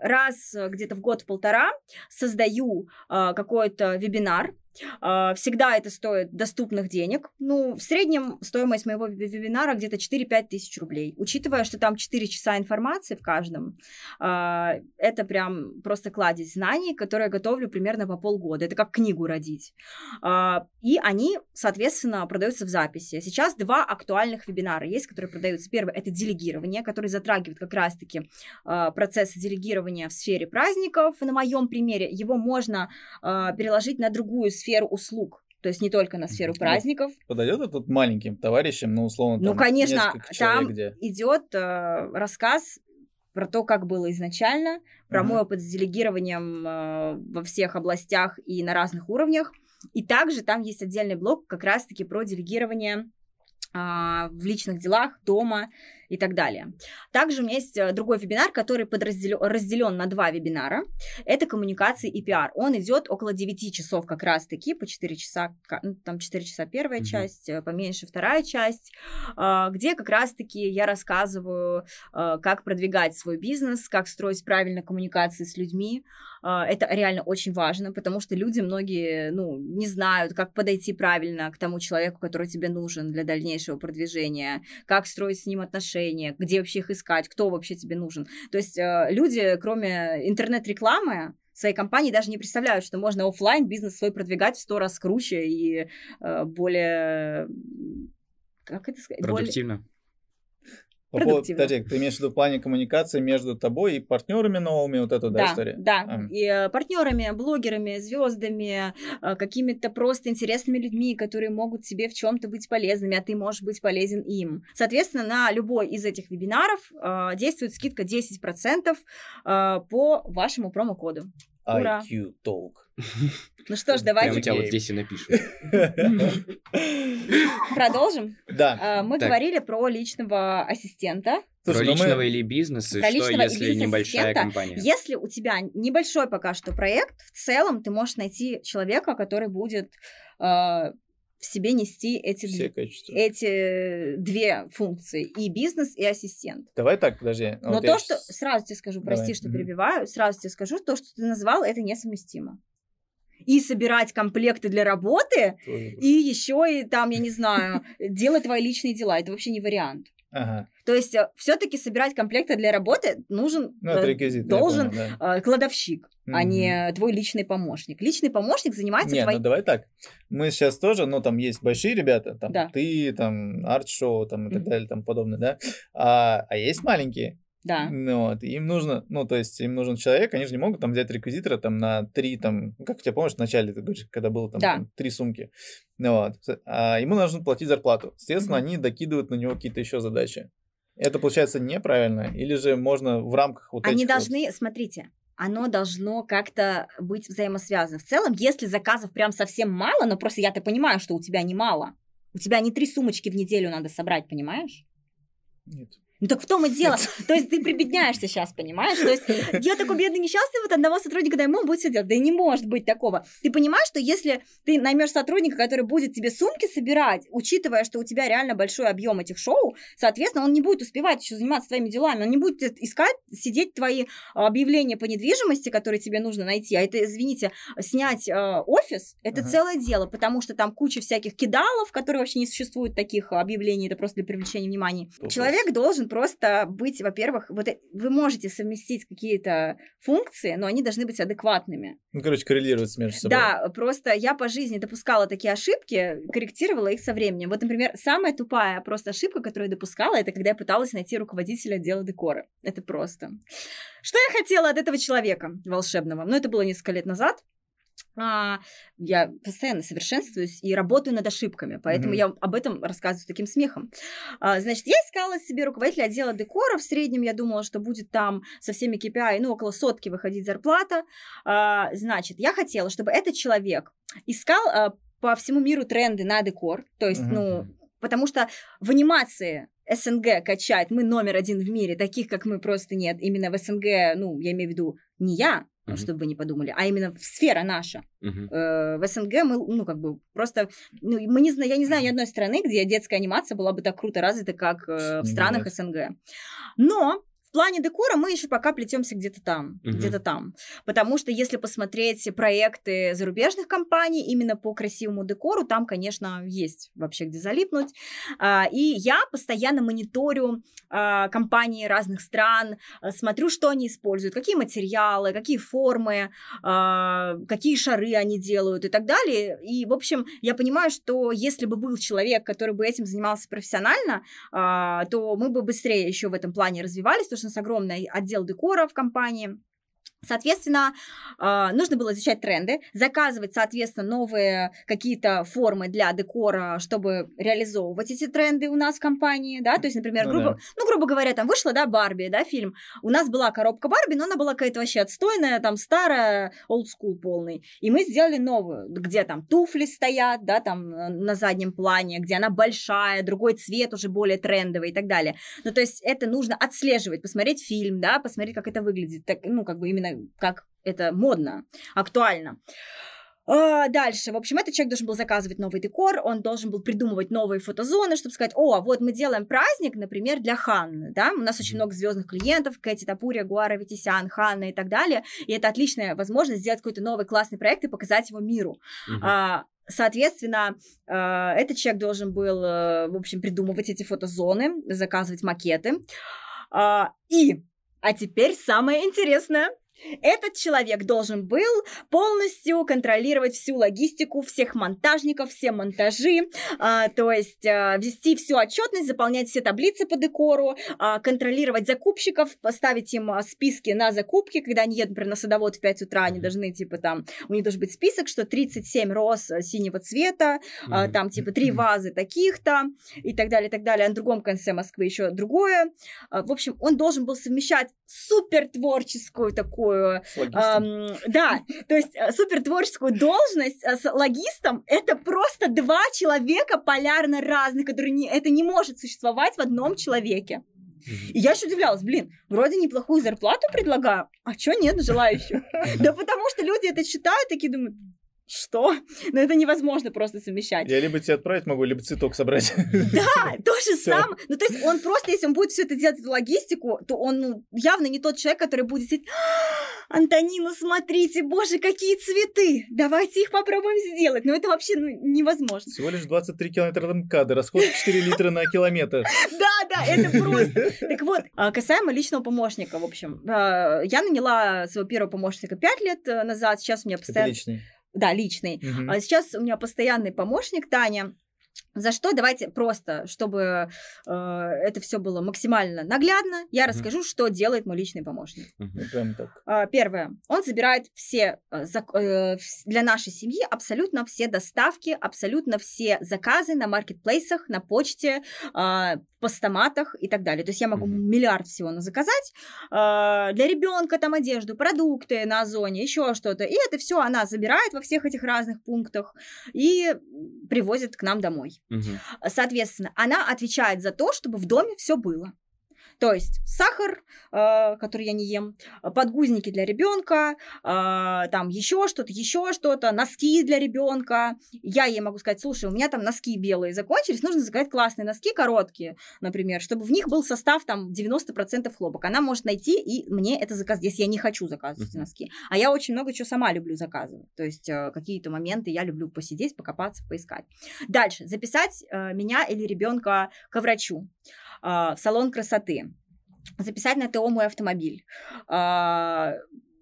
э, раз где-то в год в полтора создаю э, какой-то вебинар. Э, всегда это стоит доступных денег. Ну, в среднем стоимость моего веб- вебинара где-то 4-5 тысяч рублей. Учитывая, что там 4 часа информации в каждом, э, это прям просто кладезь знаний, которые я готовлю примерно по полгода. Это как книгу родить. А, И они, соответственно, продаются в записи. Сейчас два актуальных вебинара есть, которые продаются. Первый — это делегирование, который затрагивает как раз-таки а, процесс делегирования в сфере праздников. На моем примере его можно а, переложить на другую сферу услуг. То есть не только на сферу Мгм. праздников. Подойдет это тут маленьким товарищам, ну, условно, Ну, там, конечно, несколько человек, там где... идет э, рассказ про то, как было изначально, про Мгм. мой опыт с делегированием э, во всех областях и на разных уровнях. И также там есть отдельный блок как раз-таки про делегирование в личных делах, дома и так далее. Также у меня есть э, другой вебинар, который подразделен, разделен на два вебинара. Это коммуникации и пиар. Он идет около 9 часов как раз-таки, по 4 часа, ну, там 4 часа первая Мгм. часть, э, поменьше вторая часть, а, где как раз-таки я рассказываю, а, как продвигать свой бизнес, как строить правильно коммуникации с людьми. А, Это реально очень важно, потому что люди многие, ну, не знают, как подойти правильно к тому человеку, который тебе нужен для дальнейшего продвижения, как строить с ним отношения, где вообще их искать, кто вообще тебе нужен. То есть э, люди, кроме интернет-рекламы, своей компании даже не представляют, что можно оффлайн бизнес свой продвигать в сто раз круче и э, более... Как это сказать? Более- Продуктивно. Поводу, продуктивно. подожди, ты имеешь в виду в плане коммуникации между тобой и партнерами новыми, вот эту, да, Да, история? да. А. И э, партнерами, блогерами, звездами, э, какими-то просто интересными людьми, которые могут тебе в чем-то быть полезными, а ты можешь быть полезен им. Соответственно, на любой из этих вебинаров э, действует скидка 10% э, по вашему промокоду. Ура. IQ Talk. Ну что ж, давайте у тебя вот здесь и напишут. продолжим. Да. Э, Мы говорили про личного ассистента. Про ну личного или бизнеса, Про что если небольшая компания? Если у тебя небольшой пока что проект, в целом ты можешь найти человека, который будет э, в себе нести эти, Все качества. эти две функции, и бизнес, и ассистент. Давай так, подожди. Но Вот то, что... щас- Сразу тебе скажу, прости, Давай, что мгм. перебиваю, сразу тебе скажу, то, что ты назвал, это несовместимо. И собирать комплекты для работы, Тоже и еще и там, я не знаю, делать твои личные дела. Это вообще не вариант. Ага. То есть все-таки собирать комплекты для работы нужен, Ну, э, реквизит. должен понял, да. э, кладовщик, а Мгм. не твой личный помощник. Личный помощник занимается Не, твоей... ну давай так. Мы сейчас тоже, ну там есть большие ребята, там Да. ты, там арт-шоу, там и так Мгм. далее, там подобное, да. А, а есть маленькие. Да. Ну вот, им нужно, ну то есть им нужен человек, они же не могут там взять реквизитора там на три, там, как тебя помнишь, в начале ты говоришь, когда было там, Да. там три сумки. Ну вот. А ему нужно платить зарплату. Соответственно, Мгм. они докидывают на него какие-то еще задачи. Это получается неправильно? Или же можно в рамках вот Они этих вот- должны, смотрите, оно должно как-то быть взаимосвязано. В целом, если заказов прям совсем мало, но просто я-то понимаю, что у тебя немало. У тебя не три сумочки в неделю надо собрать, понимаешь? Нет. Ну так в том и дело. То есть ты прибедняешься сейчас, понимаешь? То есть я такой бедный несчастный, вот одного сотрудника дай ему будет все делать. Да и не может быть такого. Ты понимаешь, что если ты наймешь сотрудника, который будет тебе сумки собирать, учитывая, что у тебя реально большой объем этих шоу, соответственно, он не будет успевать еще заниматься твоими делами, он не будет искать, сидеть твои объявления по недвижимости, которые тебе нужно найти. А это, извините, снять э, офис, это ага. целое дело, потому что там куча всяких кидалов, которые вообще не существуют таких объявлений, это просто для привлечения внимания. Человек должен просто быть, во-первых, вот э, вы можете совместить какие-то функции, но они должны быть адекватными. Ну, короче, коррелировать между собой. Да, просто я по жизни допускала такие ошибки, корректировала их со временем. Вот, например, самая тупая просто ошибка, которую я допускала, это когда я пыталась найти руководителя отдела декора. Это просто. Что я хотела от этого человека волшебного? Ну, это было несколько лет назад а, я постоянно совершенствуюсь и работаю над ошибками, поэтому mm-hmm. я об этом рассказываю с таким смехом. А, значит, я искала себе руководителя отдела декора. В среднем я думала, что будет там со всеми KPI, ну, около сотки выходить зарплата. А, значит, я хотела, чтобы этот человек искал а, по всему миру тренды на декор, то есть, mm-hmm. ну, потому что в анимации СНГ качать мы номер один в мире, таких, как мы, просто нет. Именно в СНГ, ну, я имею в виду не я, uh-huh. чтобы вы не подумали, а именно сфера наша. Uh-huh. Э, в СНГ мы, ну, как бы, просто, ну, мы не знаем, я не знаю ни одной страны, где детская анимация была бы так круто развита, как э, в странах Нет. СНГ. Но плане декора мы еще пока плетемся где-то там, угу. где-то там. Потому что если посмотреть проекты зарубежных компаний именно по красивому декору, там, конечно, есть вообще где залипнуть. А, и я постоянно мониторю а, компании разных стран, а, смотрю, что они используют, какие материалы, какие формы, какие шары они делают и так далее. И, в общем, я понимаю, что если бы был человек, который бы этим занимался профессионально, то мы бы быстрее еще в этом плане развивались, потому что у нас огромный отдел декора в компании. Соответственно, а, нужно было изучать тренды, заказывать, соответственно, новые какие-то формы для декора, чтобы реализовывать эти тренды у нас в компании, да, то есть, например, ну, грубо, да. ну, грубо говоря, там вышла, да, Барби, да, фильм, у нас была коробка Барби, но она была какая-то вообще отстойная, там, старая, old school полный, и мы сделали новую, где там туфли стоят, да, там, на заднем плане, где она большая, другой цвет уже более трендовый и так далее, ну, то есть, это нужно отслеживать, посмотреть фильм, да, посмотреть, как это выглядит, так, ну, как бы именно как это модно, актуально. А, дальше, в общем, этот человек должен был заказывать новый декор, он должен был придумывать новые фотозоны, чтобы сказать, о, вот мы делаем праздник, например, для Ханны, да, у нас очень много звездных клиентов, Кэти Тапурия, Гуара Витисян, Ханна и так далее, и это отличная возможность сделать какой-то новый классный проект и показать его миру. Uh-huh. А, Соответственно, а, этот человек должен был, э, в общем, придумывать эти фотозоны, заказывать макеты. А, и, а теперь самое интересное – этот человек должен был полностью контролировать всю логистику всех монтажников, все монтажи, а, то есть а, вести всю отчетность, заполнять все таблицы по декору, а, контролировать закупщиков, поставить им а, списки на закупки, когда они едут, например, на садовод в 5 утра, они должны, типа, там, у них должен быть список, что 37 роз синего цвета, а, там, типа, три вазы таких-то, и так далее, и так далее. А на другом конце Москвы еще другое. А, в общем, он должен был совмещать супер творческую такую такую... Эм, да, то есть э, супер творческую должность э, с логистом это просто два человека полярно разных, которые не, это не может существовать в одном человеке. И я еще удивлялась, блин, вроде неплохую зарплату предлагаю, а что нет желающих? Да потому что люди это читают, такие думают, что? Но это невозможно просто совмещать. Я либо тебе отправить могу, либо цветок собрать. Да, то же самое. Ну, то есть он просто, если он будет все это делать, эту логистику, то он ну, явно не тот человек, который будет сидеть, «А, Антонина, смотрите, боже, какие цветы, давайте их попробуем сделать. Но это вообще ну, невозможно. Всего лишь 23 километра МКАДа, расход 4 литра на километр. Да, да, это просто. Так вот, а, касаемо личного помощника, в общем, а, я наняла своего первого помощника 5 лет э, назад, сейчас у меня постоянно... Личный. Да, личный. Угу. А сейчас у меня постоянный помощник Таня. За что давайте просто, чтобы э, это все было максимально наглядно, я расскажу, mm что делает мой личный помощник. Mm-hmm. так. Э, первое, он забирает все э, э, для нашей семьи абсолютно все доставки, абсолютно все заказы на маркетплейсах, на почте, э, постаматах и так далее. То есть я могу mm-hmm. миллиард всего на заказать э, для ребенка там одежду, продукты на озоне, еще что-то, и это все она забирает во всех этих разных пунктах и привозит к нам домой. Угу. Соответственно, она отвечает за то, чтобы в доме все было. То есть сахар, э, который я не ем, подгузники для ребенка, э, там еще что-то, еще что-то, носки для ребенка. Я ей могу сказать, слушай, у меня там носки белые закончились, нужно заказать классные носки, короткие, например, чтобы в них был состав там 90% хлопок. Она может найти и мне это заказать, если я не хочу заказывать носки. А я очень много чего сама люблю заказывать. То есть э, какие-то моменты я люблю посидеть, покопаться, поискать. Дальше. Записать э, меня или ребенка к врачу в салон красоты записать на ТО мой автомобиль. А,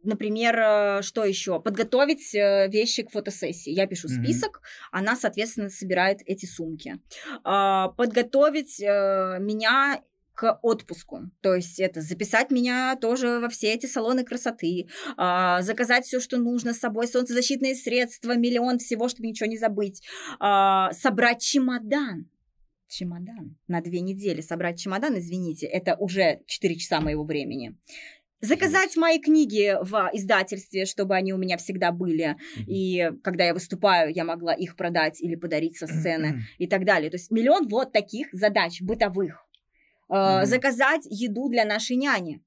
например, э, что еще? Подготовить э, вещи к фотосессии. Я пишу список, mm-hmm. она, соответственно, собирает эти сумки. А, подготовить э, меня к отпуску. То есть это записать меня тоже во все эти салоны красоты, а, заказать все, что нужно с собой, солнцезащитные средства, миллион всего, чтобы ничего не забыть, собрать чемодан чемодан на две недели. Собрать чемодан, извините, это уже 4 часа моего времени. Заказать мои книги в издательстве, чтобы они у меня всегда были. И когда я выступаю, я могла их продать или подарить со сцены и так далее. То есть миллион вот таких задач бытовых. Э, заказать еду для нашей няни.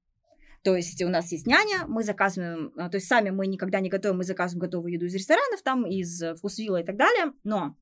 То есть у нас есть няня, мы заказываем, э, то есть сами мы никогда не готовим, мы заказываем готовую еду из ресторанов, там, из вкусвилла и так далее, но а,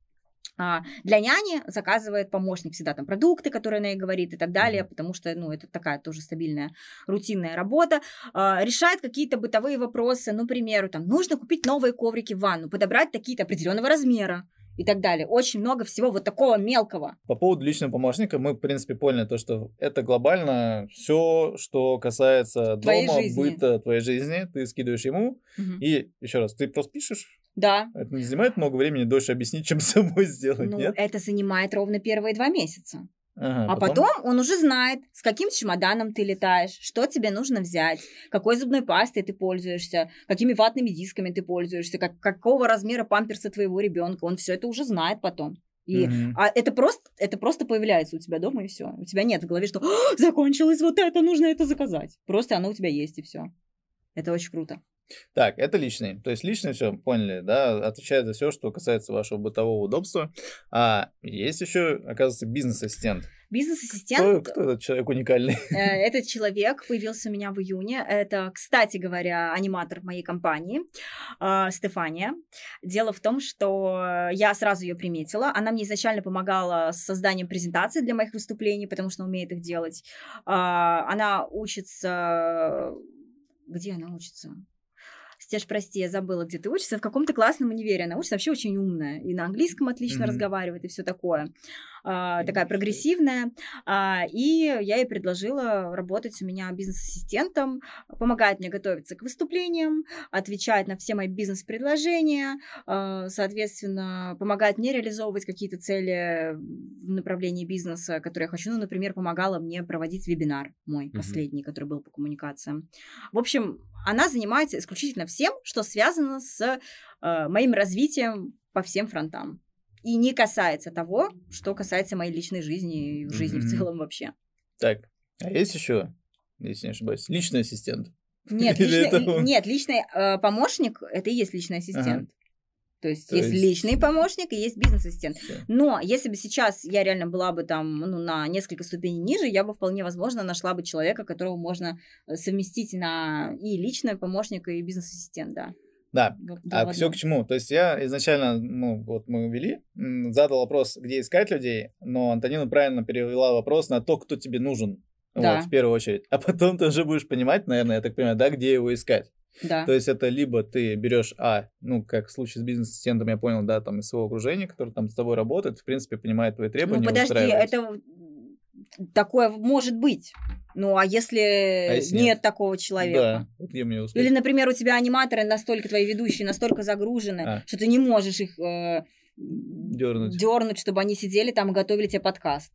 для няни заказывает помощник всегда там продукты, которые она ей говорит и так далее, потому что, ну, это такая тоже стабильная рутинная работа. А, решает какие-то бытовые вопросы, ну, к примеру, там, нужно купить новые коврики в ванну, подобрать такие-то определенного размера и так далее. Очень много всего вот такого мелкого. По поводу личного помощника мы, в принципе, поняли то, что это глобально все, что касается твоей дома, жизни. быта, твоей жизни, ты скидываешь ему, угу. и еще раз, ты просто пишешь, да. Это не занимает много времени дольше объяснить, чем самой сделать, ну, нет? это занимает ровно первые два месяца. Ага, а потом? потом он уже знает, с каким чемоданом ты летаешь, что тебе нужно взять, какой зубной пастой ты пользуешься, какими ватными дисками ты пользуешься, как, какого размера памперса твоего ребенка. Он все это уже знает потом. И угу. а это просто, это просто появляется у тебя дома и все. У тебя нет в голове, что закончилось вот это, нужно это заказать. Просто оно у тебя есть и все. Это очень круто. Так, это личный. То есть личный все, поняли, да, отвечает за все, что касается вашего бытового удобства. А есть еще, оказывается, бизнес-ассистент. Бизнес-ассистент. Кто, кто этот человек уникальный? Э, этот человек появился у меня в июне. Это, кстати говоря, аниматор моей компании э, Стефания. Дело в том, что я сразу ее приметила. Она мне изначально помогала с созданием презентаций для моих выступлений, потому что умеет их делать. Э, она учится... Где она учится? Стеж, прости, я забыла, где ты учишься, в каком-то классном универе. Она учится вообще очень умная. И на английском отлично mm-hmm. разговаривает, и все такое. А, такая прогрессивная. А, и я ей предложила работать у меня бизнес-ассистентом, помогает мне готовиться к выступлениям, отвечает на все мои бизнес-предложения, а, соответственно, помогает мне реализовывать какие-то цели в направлении бизнеса, которые я хочу. Ну, например, помогала мне проводить вебинар мой mm-hmm. последний, который был по коммуникациям. В общем, она занимается исключительно всем, что связано с э, моим развитием по всем фронтам. И не касается того, что касается моей личной жизни и жизни mm-hmm. в целом вообще. Так, а есть еще, если не ошибаюсь, личный ассистент? Нет, личный, это... нет личный э, помощник это и есть личный ассистент. Ага. То есть То есть личный помощник и есть бизнес-ассистент. Все. Но если бы сейчас я реально была бы там ну, на несколько ступеней ниже, я бы вполне возможно нашла бы человека, которого можно э, совместить на и личного помощника, и бизнес-ассистент, да. Да, а все к чему? То есть я изначально, ну, вот мы вели, задал вопрос, где искать людей, но Антонина правильно перевела вопрос на то, кто тебе нужен. Да. Вот, в первую очередь. А потом ты уже будешь понимать, наверное, я так понимаю, да, где его искать. Да. То есть это либо ты берешь, а, ну, как в случае с бизнес-ассистентом, я понял, да, там из своего окружения, который там с тобой работает, в принципе, понимает твои требования. Ну, подожди, это такое может быть. Ну, а если, а если нет, нет такого человека? Да, где мне Или, например, у тебя аниматоры настолько, твои ведущие настолько загружены, а. что ты не можешь их э, дернуть. дернуть, чтобы они сидели там и готовили тебе подкаст.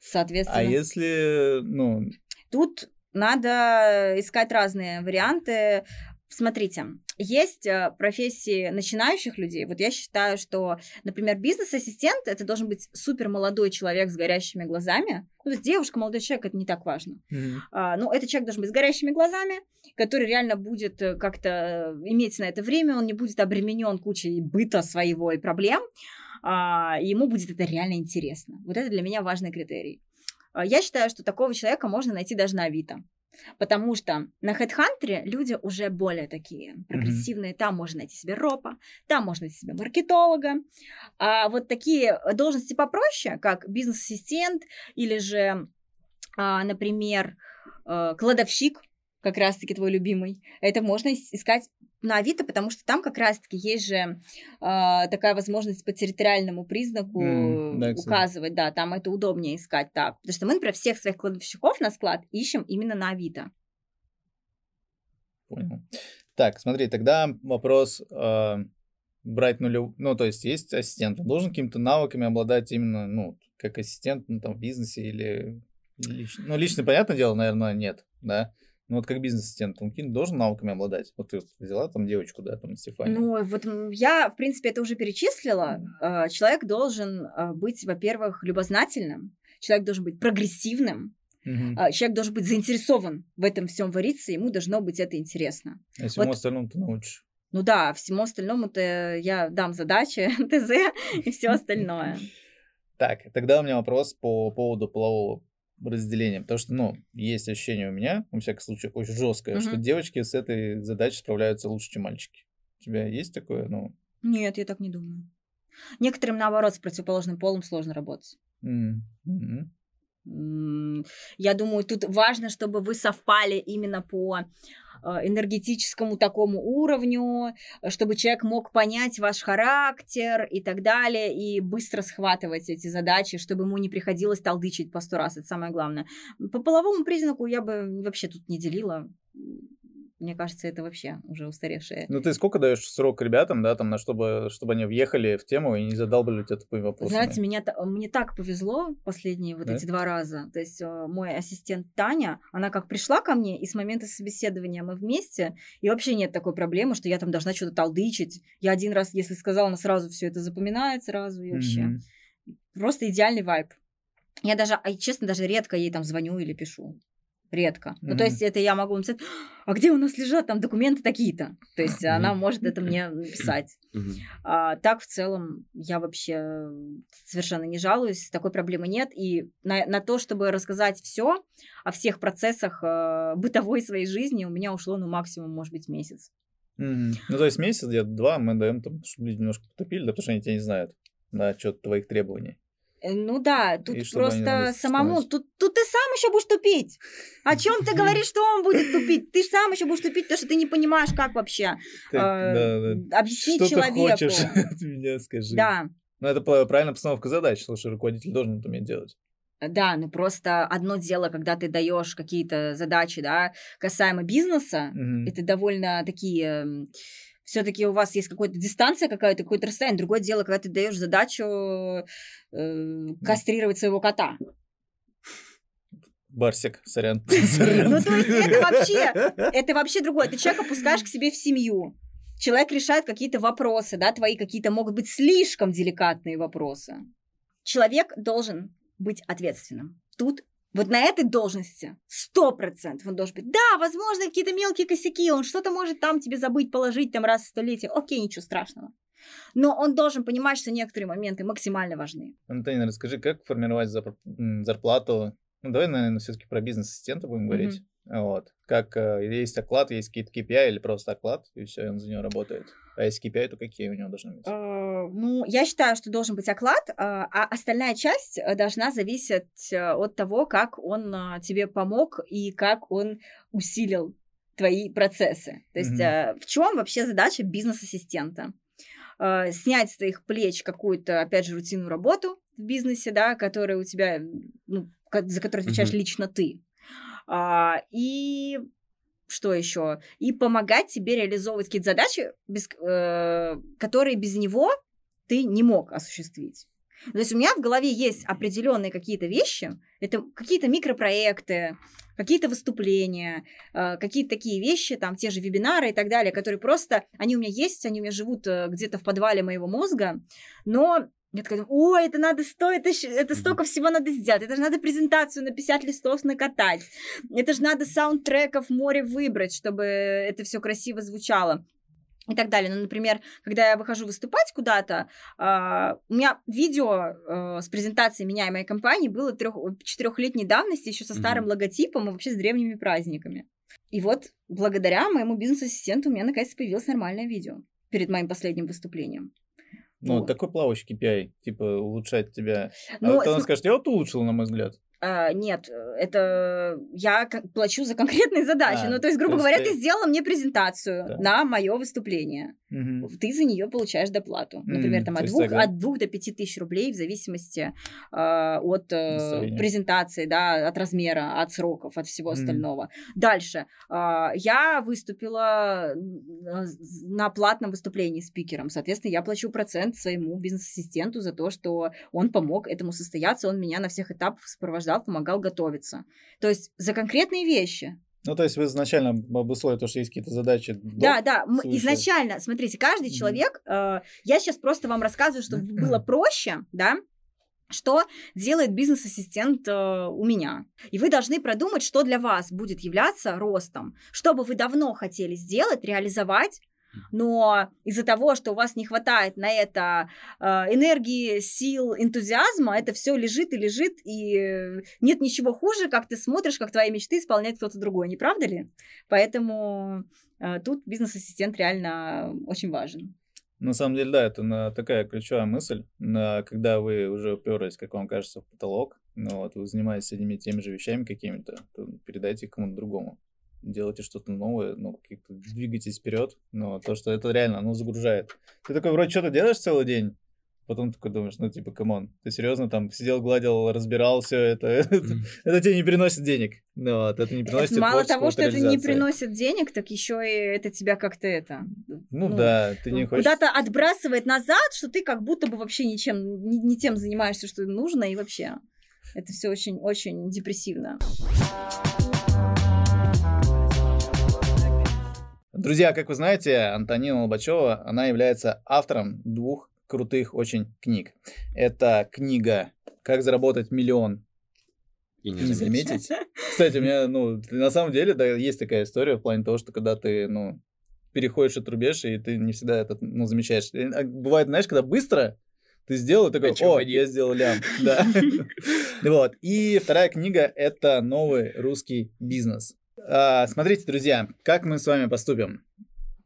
Соответственно. А если, ну... Тут надо искать разные варианты. Смотрите, есть э, профессии начинающих людей. Вот я считаю, что, например, бизнес-ассистент это должен быть супер молодой человек с горящими глазами. Ну, то есть девушка, молодой человек, это не так важно. Mm-hmm. А, но этот человек должен быть с горящими глазами, который реально будет э, как-то иметь на это время, он не будет обременен кучей быта своего и проблем. А, ему будет это реально интересно. Вот это для меня важный критерий. А, Я считаю, что такого человека можно найти даже на Авито. Потому что на HeadHunter люди уже более такие прогрессивные. Там можно найти себе ропа, там можно найти себе маркетолога. А вот такие должности попроще, как бизнес-ассистент или же, а, например, э, кладовщик, как раз-таки твой любимый, это можно ис- искать на Авито, потому что там как раз-таки есть же а, такая возможность по территориальному признаку М, да, указывать, да, там это удобнее искать так. Потому что мы, например, всех своих кладовщиков на склад ищем именно на Авито. Понял. Так, смотри, тогда вопрос э, брать нулев... Ну, то есть есть ассистент, он должен какими-то навыками обладать именно, ну, как ассистент, ну, там, в бизнесе или... лично. Ну, лично, понятное дело, наверное, нет, да? Ну, вот как бизнес-ассистент, он какими- должен навыками обладать. Вот ты вот взяла там девочку, да, там, Стефанию. Ну, вот м, я, в принципе, это уже перечислила. Э, Человек должен э, быть, во-первых, любознательным, человек должен быть прогрессивным, а, человек должен быть заинтересован в этом всем вариться, ему должно быть это интересно. А всему вот- остальному ты научишь. Ну да, всему остальному-то я дам задачи, ТЗ и все остальное. Так, тогда у меня вопрос по поводу полового разделения. Потому что, ну, есть ощущение у меня, во всяком случае, очень жесткое, что Мгм. девочки с этой задачей справляются лучше, чем мальчики. У тебя есть такое? Ну, Нет, я так не думаю. Некоторым, наоборот, с противоположным полом сложно работать. М, Я думаю, тут важно, чтобы вы совпали именно по энергетическому такому уровню, э, чтобы человек мог понять ваш характер и так далее, и быстро схватывать эти задачи, чтобы ему не приходилось толдычить по сто раз, это самое главное. По половому признаку я бы вообще тут не делила. Мне кажется, это вообще уже устаревшее. Ну, ты сколько даешь срок ребятам, да, там, на чтобы, чтобы они въехали в тему и не задалбали тебя тупыми вопросами? Знаете, меня, мне так повезло последние вот Да? эти два раза. То есть э, мой ассистент Таня, она как пришла ко мне, и с момента собеседования мы вместе, и вообще нет такой проблемы, что я там должна что-то толдычить. Я один раз, если сказала, она сразу все это запоминает сразу и вообще. Мгм. Просто идеальный вайб. Я даже, а, честно, даже редко ей там звоню или пишу. Редко. Ну, то есть это я могу написать, а где у нас лежат там документы такие-то? То есть она может это мне написать. Мгм. А так, в целом, я вообще совершенно не жалуюсь, такой проблемы нет. И на, на то, чтобы рассказать все о всех процессах э, бытовой своей жизни, у меня ушло, ну, максимум, может быть, месяц. Мгм. Ну, то есть месяц, где-то два мы даем, там, чтобы люди немножко потопили, да, потому что они тебя не знают, да, что твоих требований. Э, Ну да, тут И просто самому, тут, тут ты сам еще будешь тупить. О чем ты говоришь, что он будет тупить? Ты сам еще будешь тупить, потому что ты не понимаешь, как вообще э, объяснить Что ты человеку. хочешь от меня, скажи. Да, Ну, это правильная постановка задач, слушай, руководитель должен это уметь делать. Да, ну просто одно дело, когда ты даешь какие-то задачи, да, касаемо бизнеса, Мгм. это довольно такие все-таки у вас есть какая-то дистанция какая-то, какое-то расстояние. Другое дело, когда ты даешь задачу э, кастрировать своего кота. Барсик, сорян. Ну, то есть это вообще, это вообще другое. Ты человека пускаешь к себе в семью. Человек решает какие-то вопросы, да, твои какие-то могут быть слишком деликатные вопросы. Человек должен быть ответственным. Тут вот на этой должности сто процентов он должен быть. Да, возможно, какие-то мелкие косяки, он что-то может там тебе забыть, положить там раз в столетие. Окей, ничего страшного. Но он должен понимать, что некоторые моменты максимально важны. Антонина, расскажи, как формировать зарплату? Ну, давай, наверное, все-таки про бизнес-ассистента будем говорить. Вот. Как э, есть оклад, есть какие-то KPI или просто оклад, и все, он за него работает. А если KPI, то какие у него должны быть? Э, Ну, я считаю, что должен быть оклад, а а остальная часть э, должна зависеть э, от того, как он а, тебе помог и как он усилил твои процессы. То есть э, в чем вообще задача бизнес-ассистента? Снять с твоих плеч какую-то, опять же, рутинную работу в бизнесе, да, которая у тебя, ну, за которую отвечаешь Мгм. лично ты. А, И что еще? И помогать тебе реализовывать какие-то задачи, без, э, которые без него ты не мог осуществить. То есть у меня в голове есть определенные какие-то вещи, это какие-то микропроекты, какие-то выступления, э, какие-то такие вещи, там те же вебинары и так далее, которые просто, они у меня есть, они у меня живут э, где-то в подвале моего мозга, но я такая, думаю, ой, это надо стоит, это, это столько всего надо сделать, это же надо презентацию на 50 листов накатать, это же надо саундтреков море выбрать, чтобы это все красиво звучало. и так далее. Ну, например, когда я выхожу выступать куда-то, э, у меня видео э, с презентацией меня и моей компании было трех, четырехлетней давности, еще со старым mm-hmm. логотипом и вообще с древними праздниками. И вот благодаря моему бизнес-ассистенту у меня наконец-то появилось нормальное видео перед моим последним выступлением. Ну, вот. такой плавающий KPI, типа, улучшать тебя. Ну, а вот она см... скажет, я вот улучшил, на мой взгляд. А, нет, это я плачу за конкретные задачи. А, ну, то есть, грубо то говоря, ты... ты сделала мне презентацию да. на мое выступление. Угу. Ты за нее получаешь доплату. Например, там, от, двух, тогда... от двух до пяти тысяч рублей в зависимости э, от э, презентации, да, от размера, от сроков, от всего угу. остального. Дальше. Э, я выступила на платном выступлении спикером. Соответственно, я плачу процент своему бизнес-ассистенту за то, что он помог этому состояться, он меня на всех этапах сопровождал сопровождал, помогал готовиться. То есть за конкретные вещи. Ну, то есть вы изначально обусловили то, что есть какие-то задачи. Да, да, мы изначально, смотрите, каждый человек, э, я сейчас просто вам рассказываю, чтобы было проще, да, что делает бизнес-ассистент э, у меня. И вы должны продумать, что для вас будет являться ростом, что бы вы давно хотели сделать, реализовать, но из-за того, что у вас не хватает на это э, энергии, сил, энтузиазма, это все лежит и лежит, и нет ничего хуже, как ты смотришь, как твои мечты исполняет кто-то другой, не правда ли? Поэтому э, тут бизнес-ассистент реально очень важен. На самом деле, да, это такая ключевая мысль, когда вы уже уперлись, как вам кажется, в потолок, ну вот, вы занимаетесь одними и теми же вещами какими-то, то передайте кому-то другому делайте что-то новое, ну, как-то двигайтесь вперед, но то, что это реально, оно загружает. Ты такой, вроде, что-то делаешь целый день, потом такой думаешь, ну, типа, come on, ты серьезно там сидел, гладил, разбирал все это, это, это тебе не приносит денег. Ну, вот, это не приносит это Мало того, что это не приносит денег, так еще и это тебя как-то это... Ну, ну да, ты не хочешь... Куда-то отбрасывает назад, что ты как будто бы вообще ничем, не, не тем занимаешься, что нужно, и вообще это все очень-очень депрессивно. Друзья, как вы знаете, Антонина Лобачева, она является автором двух крутых очень книг. Это книга «Как заработать миллион и не, не заметить». Кстати, у меня, ну, на самом деле, да, есть такая история в плане того, что когда ты, ну, переходишь и трубешь, и ты не всегда это, ну, замечаешь. А бывает, знаешь, когда быстро ты сделал, такой, о, я сделал лям. Да. Вот. И вторая книга — это «Новый русский бизнес». А, смотрите, друзья, как мы с вами поступим.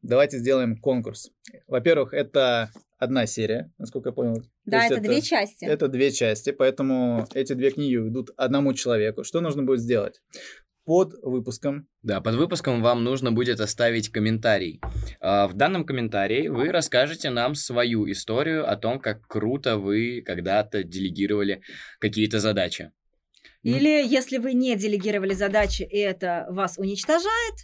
Давайте сделаем конкурс. Во-первых, это одна серия, насколько я понял. Да, это, это две части. Это две части, поэтому эти две книги идут одному человеку. Что нужно будет сделать? Под выпуском. Да, под выпуском вам нужно будет оставить комментарий. А, в данном комментарии вы расскажете нам свою историю о том, как круто вы когда-то делегировали какие-то задачи. Или если вы не делегировали задачи, и это вас уничтожает,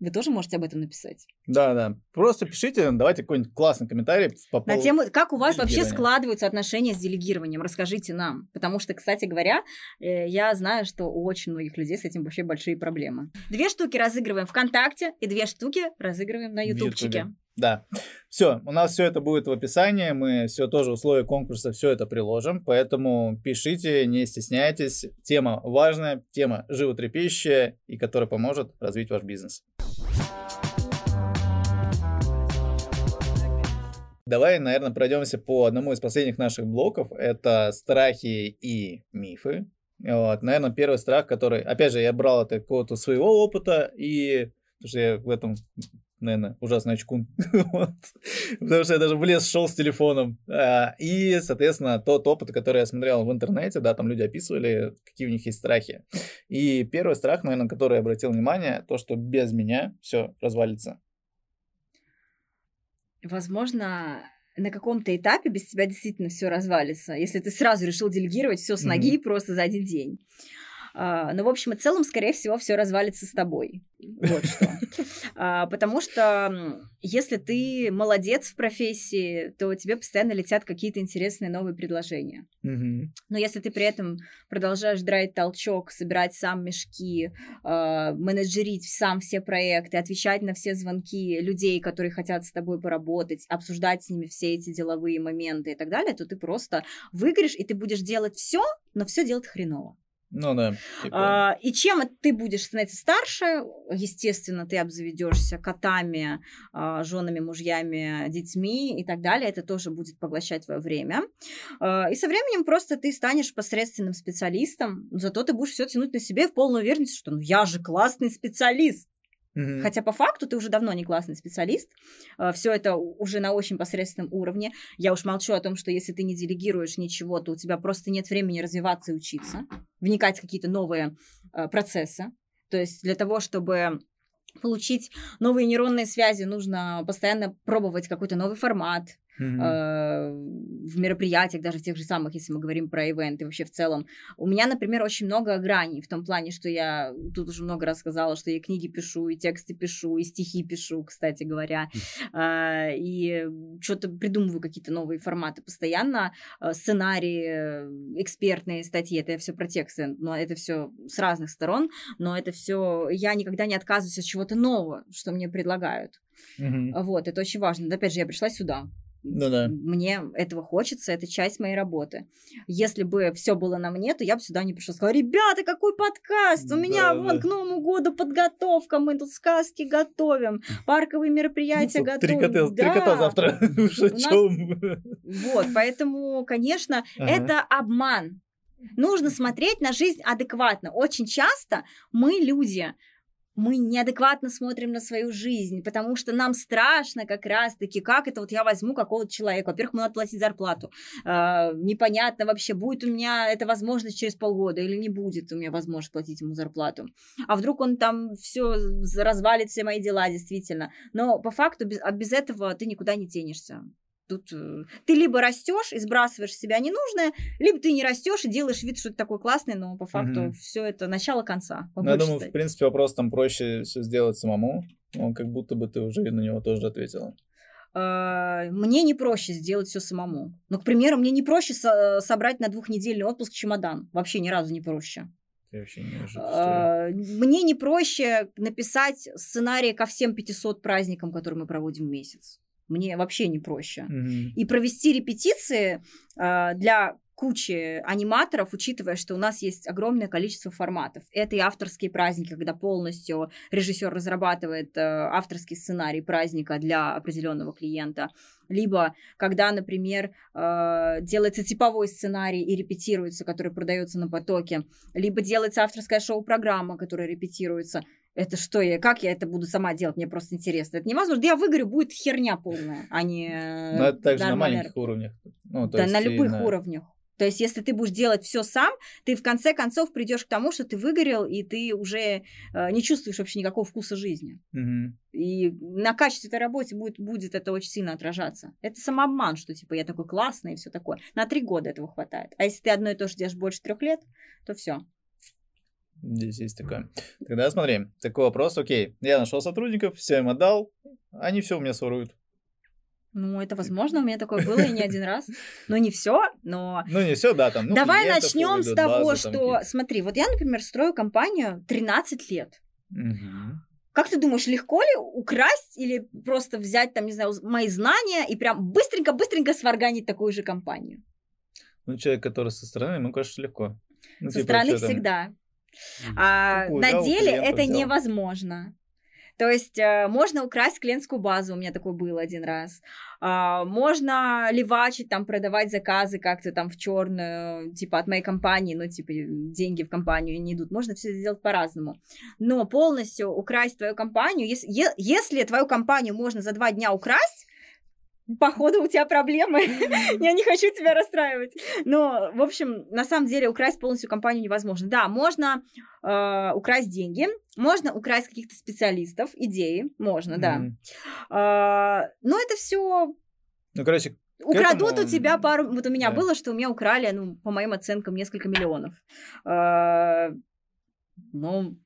вы тоже можете об этом написать. Да, да. Просто пишите, давайте какой-нибудь классный комментарий по поводу. На тему, как у вас вообще складываются отношения с делегированием, расскажите нам. Потому что, кстати говоря, э, я знаю, что у очень многих людей с этим вообще большие проблемы. Две штуки разыгрываем ВКонтакте, и две штуки разыгрываем на Ютубчике. Да. Все, у нас все это будет в описании, мы все тоже условия конкурса, все это приложим, поэтому пишите, не стесняйтесь. Тема важная, тема животрепещущая и которая поможет развить ваш бизнес. Давай, наверное, пройдемся по одному из последних наших блоков. Это страхи и мифы. Вот, наверное, первый страх, который, опять же, я брал это какого-то своего опыта, и потому что я в этом наверное, ужасный очкун. Потому что я даже в лес шел с телефоном. А, и, соответственно, тот опыт, который я смотрел в интернете, да, там люди описывали, какие у них есть страхи. И первый страх, наверное, который я обратил внимание, то, что без меня все развалится. Возможно, на каком-то этапе без тебя действительно все развалится, если ты сразу решил делегировать все с ноги mm-hmm. просто за один день. А, но, в общем и целом, скорее всего, все развалится с тобой. Вот что. А, потому что если ты молодец в профессии, то тебе постоянно летят какие-то интересные новые предложения. Но если ты при этом продолжаешь драть толчок, собирать сам мешки, а, менеджерить сам все проекты, отвечать на все звонки людей, которые хотят с тобой поработать, обсуждать с ними все эти деловые моменты и так далее, то ты просто выиграешь, и ты будешь делать все, но все делать хреново. Ну да. типа, А, и чем ты будешь становиться старше, естественно, ты обзаведешься котами, а, женами, мужьями, детьми и так далее. Это тоже будет поглощать твое время. А, И со временем просто ты станешь посредственным специалистом, зато ты будешь все тянуть на себе в полной уверенности, что ну я же классный специалист. Мгм. Хотя по факту ты уже давно не классный специалист, все это уже на очень посредственном уровне. Я уж молчу о том, что если ты не делегируешь ничего, то у тебя просто нет времени развиваться и учиться, вникать в какие-то новые э, процессы. То есть для того, чтобы получить новые нейронные связи, нужно постоянно пробовать какой-то новый формат, Э, в мероприятиях, даже в тех же самых, если мы говорим про ивенты, вообще в целом. У меня, например, очень много граней в том плане, что я тут уже много раз сказала, что я книги пишу, и тексты пишу, и стихи пишу, кстати говоря, А, и что-то придумываю какие-то новые форматы постоянно, а, сценарии, э, экспертные статьи, это все про тексты, но это все с разных сторон, но это все, я никогда не отказываюсь от чего-то нового, что мне предлагают. Мгм. Вот, это очень важно. Но, опять же, я пришла сюда, Ну да. мне этого хочется, это часть моей работы. Если бы все было на мне, то я бы сюда не пришла. Сказала, ребята, какой подкаст! У меня Да, вон да. к Новому году подготовка, мы тут сказки готовим, парковые мероприятия Ну, Три готовим. кота, три кота Да. завтра. Уж о У нас- чем? Вот, поэтому, конечно, Ага. это обман. Нужно смотреть на жизнь адекватно. Очень часто мы люди, мы неадекватно смотрим на свою жизнь, потому что нам страшно как раз-таки, как это вот я возьму какого-то человека. Во-первых, ему надо платить зарплату. А, непонятно вообще, будет у меня эта возможность через полгода или не будет у меня возможность платить ему зарплату. А вдруг он там все развалит все мои дела, действительно. Но по факту без, без этого ты никуда не денешься. Тут э, ты либо растешь и сбрасываешь с себя ненужное, либо ты не растешь и делаешь вид, что ты такой классный, но по факту Мгм. все это начало конца. Ну, я думаю, в степени. принципе, вопрос там проще все сделать самому. Ну, как будто бы ты уже на него тоже ответила. А, Мне не проще сделать все самому. Ну, к примеру, мне не проще со- собрать на двухнедельный отпуск чемодан. Вообще ни разу не проще. Не. А, Мне не проще написать сценарий ко всем 500 праздникам, которые мы проводим в месяц. Мне вообще не проще. Мгм. и провести репетиции а, для кучи аниматоров, учитывая, что у нас есть огромное количество форматов. Это и авторские праздники, когда полностью режиссер разрабатывает э, авторский сценарий праздника для определенного клиента. Либо когда, например, э, делается типовой сценарий и репетируется, который продается на потоке. Либо делается авторская шоу-программа, которая репетируется. Это что я, как я это буду сама делать? Мне просто интересно. Это невозможно. Я выгорю, будет херня полная, а не Но Ну, это также на маленьких уровнях. Ну, да, на любых на- уровнях. То есть, если ты будешь делать все сам, ты в конце концов придешь к тому, что ты выгорел, и ты уже э, не чувствуешь вообще никакого вкуса жизни. Мгм. И на качестве этой работы будет, будет это очень сильно отражаться. Это самообман, что типа я такой классный и все такое. На три года этого хватает. А если ты одно и то же делаешь больше трех лет, то все. Здесь есть такое. Тогда смотри, такой вопрос, окей. Я нашел сотрудников, все им отдал, они все у меня своруют. Ну, это возможно, у меня такое было и не один раз. Но не все, но Ну, не все, да, там. ну, Давай начнем с того, базы там что, какие-то. смотри, вот я, например, строю компанию 13 лет. Мгм. Как ты думаешь, легко ли украсть или просто взять там, не знаю, мои знания и прям быстренько-быстренько сварганить такую же компанию? Ну, человек, который со стороны, ему кажется легко. Ну, Со типа, стороны там, всегда. А Какую на взял, деле это взял. невозможно. То есть э, можно украсть клиентскую базу, у меня такое было один раз. А, можно левачить, там, продавать заказы как-то там в черную, типа от моей компании, ну, типа деньги в компанию не идут. Можно все сделать по-разному. Но полностью украсть твою компанию, если, если твою компанию можно за два дня украсть, Походу, у тебя проблемы. Я не хочу тебя расстраивать. Но, в общем, на самом деле украсть полностью компанию невозможно. Да, можно э, украсть деньги, можно украсть каких-то специалистов, идеи, можно, да. А, но это все Ну, короче, украдут этому, у тебя пару. Вот у меня да. было, что у меня украли, ну, по моим оценкам, несколько миллионов. А, ну,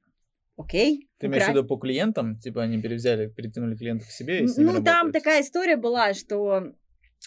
окей. Ты имеешь в виду по клиентам? Типа они перевзяли, перетянули клиентов к себе и с Ну, там такая история была, что